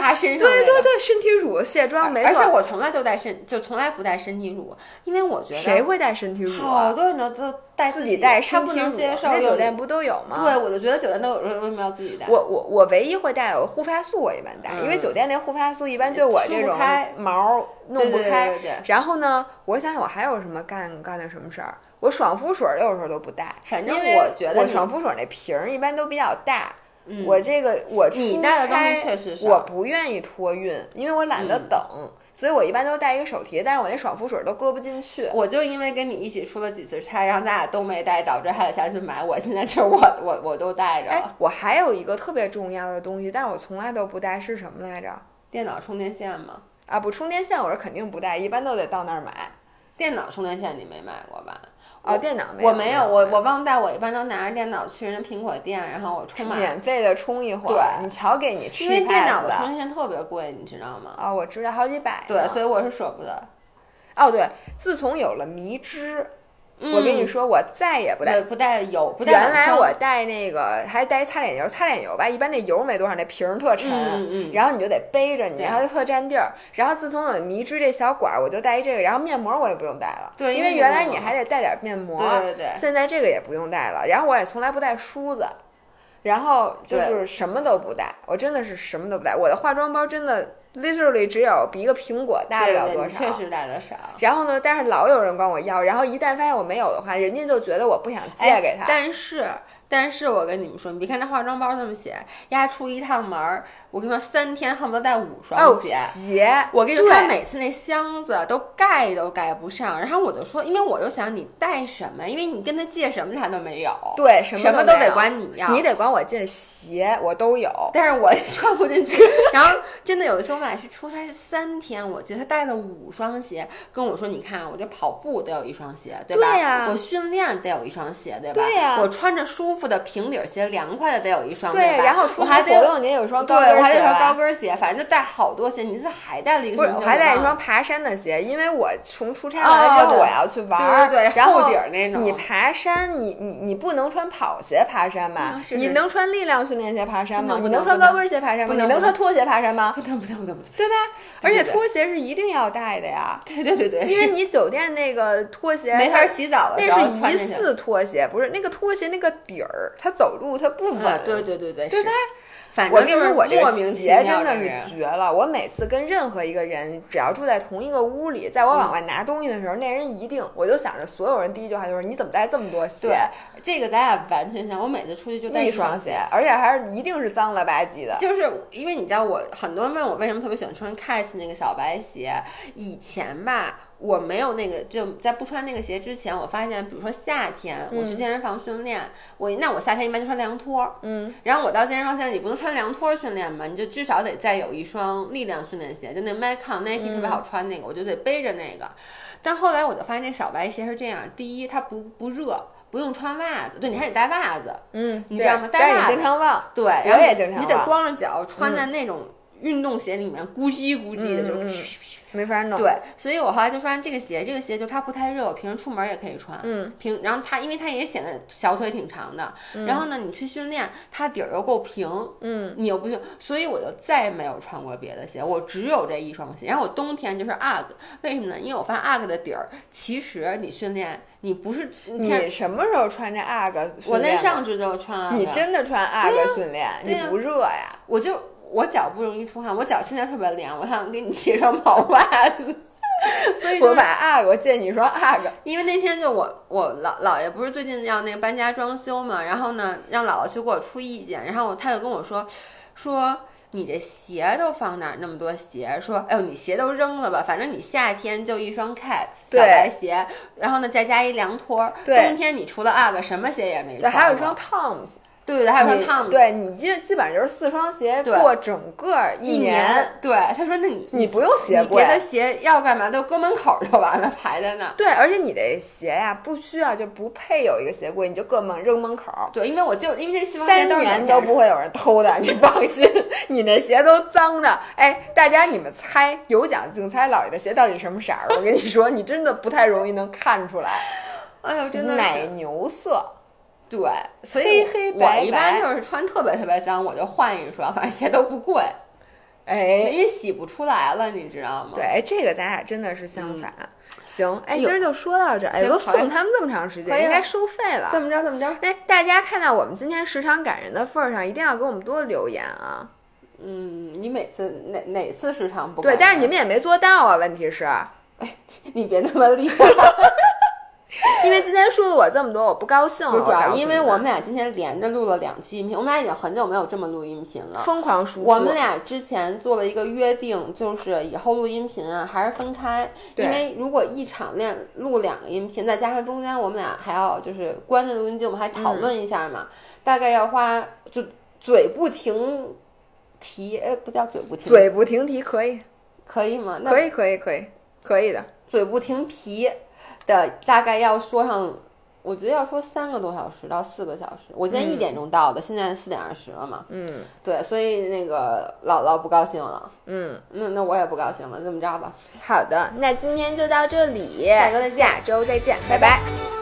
擦身上、对那个对对，身体乳卸妆没错。而且我从来都带身，就从来不带身体乳，因为我觉得谁会带身体乳好啊？多人都都带自己带他不身体乳，能接受那酒店不都有吗？对，我就觉得酒店都有，为什么要自己带？我我我唯一会带有护发素，我一般带，因为嗯酒店那护发素一般对我梳这种毛弄不对对开。对对对然后呢，我想想我还有什么干干的什么事儿？我爽肤水有时候都不带，反正我觉得我爽肤水那瓶儿一般都比较大。嗯我这个我出你带的东西差确实是我不愿意托运，因为我懒得嗯等，所以我一般都带一个手提，但是我那爽肤水都搁不进去。我就因为跟你一起出了几次差，然后咱俩都没带，导致还得下去买。我现在就是我我我都带着哎，，我还有一个特别重要的东西，但是我从来都不带，是什么来着？电脑充电线吗，啊，不，充电线我是肯定不带，一般都得到那儿买。电脑充电线你没买过吧？哦，电脑没有，我没有，我我忘带，我一般都拿着电脑去人家苹果店，然后我充满。免费的充一会儿。对，你瞧给你吃因为电脑的充电线特别贵，你知道吗？哦，我知道，好几百。对，所以我是舍不得。哦，对，自从有了迷之。我跟你说，我再也不带不带油，不带原来我带那个还带擦脸油，擦脸油吧，一般那油没多少，那瓶儿特沉，然后你就得背着你，然后就特占地儿。然后自从有迷之这小管儿，我就带一这个，然后面膜我也不用带了，对，因为原来你还得带点面膜，对对对，现在这个也不用带了。然后我也从来不带梳子，然后就是什么都不带，我真的是什么都不带。我的化妆包真的。Literally 只有比一个苹果大不了多少，确实大的少。然后呢，但是老有人管我要，然后一旦发现我没有的话，人家就觉得我不想借给他。但是。但是我跟你们说，你别看他化妆包这么写，丫出一趟门儿，我跟你说，三天恨不得带五双鞋。鞋，我跟你说，他每次那箱子都盖都盖不上。然后我就说，因为我就想你带什么？因为你跟他借什么他都没有。对，什么什么都得管你要，你得管我借鞋，我都有，但是我 穿不进去。然后真的有一次我们俩去出差三天，我记得他带了五双鞋，跟我说，你看我这跑步得有一双鞋，对吧？对呀。我训练得有一双鞋，对吧？对呀。我穿着舒服。的平底鞋，凉快的得有一双，对吧？然后我还得你有一双高跟鞋，我还得双高跟鞋，反正就带好多鞋。你这还带了一个不是？我还带一双爬山的鞋，因为我从出差回来之后我要去玩，对对对，然后底儿那种。你爬山，你你你不能穿跑鞋爬山吧？你能穿力量训练鞋爬山吗？你能穿高跟鞋爬山吗？你能穿拖鞋爬山吗？不能不能不能不能，对吧？而且拖鞋是一定要带的呀。对对对对，因为你酒店那个拖鞋没法洗澡了，那是疑似拖鞋，不是那个拖鞋那个底儿，它走路它不稳。对对对对，对吧？反正我跟你说，我这个鞋真的是绝了。我每次跟任何一个人，只要住在同一个屋里，在我往外拿东西的时候，那人一定，我就想着所有人第一句话就是：你怎么带这么多鞋？对，这个咱俩完全像。我每次出去就带一双鞋，而且还是一定是脏了吧唧的。就是因为你知道，我很多人问我为什么特别喜欢穿 Keds 那个小白鞋。以前吧。我没有那个，就在不穿那个鞋之前，我发现，比如说夏天我去健身房训练，我那我夏天一般就穿凉拖，嗯，然后我到健身房现在你不能穿凉拖训练嘛，你就至少得再有一双力量训练鞋，就那 Metcon Nike 特别好穿那个，我就得背着那个。但后来我就发现这小白鞋是这样，第一它不不热，不用穿袜子，对你还得带袜子，嗯，你知道吗？带袜子经常忘，对，我也经常忘，你得光着脚穿在那种运动鞋里面，咕叽咕叽的就。没法弄。对，所以我后来就发现这个鞋，这个鞋就它不太热，我平时出门也可以穿。嗯，平，然后它因为它也显得小腿挺长的，然后呢，你去训练，它底儿又够平，嗯，你又不行，所以我就再也没有穿过别的鞋，我只有这一双鞋。然后我冬天就是 UGG，为什么呢？因为我发现 UGG 的底儿，其实你训练，你不是你什么时候穿这 UGG？我那上肢就穿，你真的穿 UGG 训练，你不热呀？我就。我脚不容易出汗，我脚现在特别凉，我想给你借双毛袜子，所以我买阿哥，我借你一双阿哥。因为那天就我我姥姥爷不是最近要那个搬家装修嘛，然后呢让姥姥去给我出意见，然后他就跟我说说你这鞋都放哪？那么多鞋？说哎呦你鞋都扔了吧，反正你夏天就一双 cat 小白鞋，然后呢再加一凉拖，冬天你除了阿哥什么鞋也没穿。还有一双 Toms。对的，还有双汤姆。对你基基本上就是四双鞋过整个一年。对，他说：“那你你不用鞋柜，别的鞋要干嘛都搁门口就完了，排在那。”对，而且你的鞋呀不需要就不配有一个鞋柜，你就搁门扔门口。对，因为我就因为这西装鞋三年都不会有人偷的，你放心。你那鞋都脏的，哎，大家你们猜，有奖竞猜，老爷的鞋到底什么色儿？我跟你说，你真的不太容易能看出来。哎呦，真的奶牛色。对，所以我一般就是穿特别特别脏，我就换一双，反正鞋都不贵，哎，因为洗不出来了，你知道吗？对，这个咱俩真的是相反。行，哎，今儿就说到这儿，哎，都送他们这么长时间，应该收费了。怎么着？怎么着？哎，大家看到我们今天时长感人的份儿上，一定要给我们多留言啊。嗯，你每次哪哪次时长不？对，但是你们也没做到啊，问题是，你别那么厉害。因为今天说了我这么多，我不高兴。了主要因为我们俩今天连着录了两期音频，我们俩已经很久没有这么录音频了，疯狂输出。我们俩之前做了一个约定，就是以后录音频啊还是分开，因为如果一场练录两个音频，再加上中间我们俩还要就是关着录音机，我们还讨论一下嘛，大概要花就嘴不停提，哎，不叫嘴不停，嘴不停提可以，可以吗？那可以可以可以可以的，嘴不停皮。的大概要说上我觉得要说三个多小时到四个小时，我今天一嗯点钟到的，现在四点二十了嘛。嗯。对，所以那个姥姥不高兴了，嗯，那那我也不高兴了，这么着吧，好的，那今天就到这里，下周再见下周再见，拜拜拜拜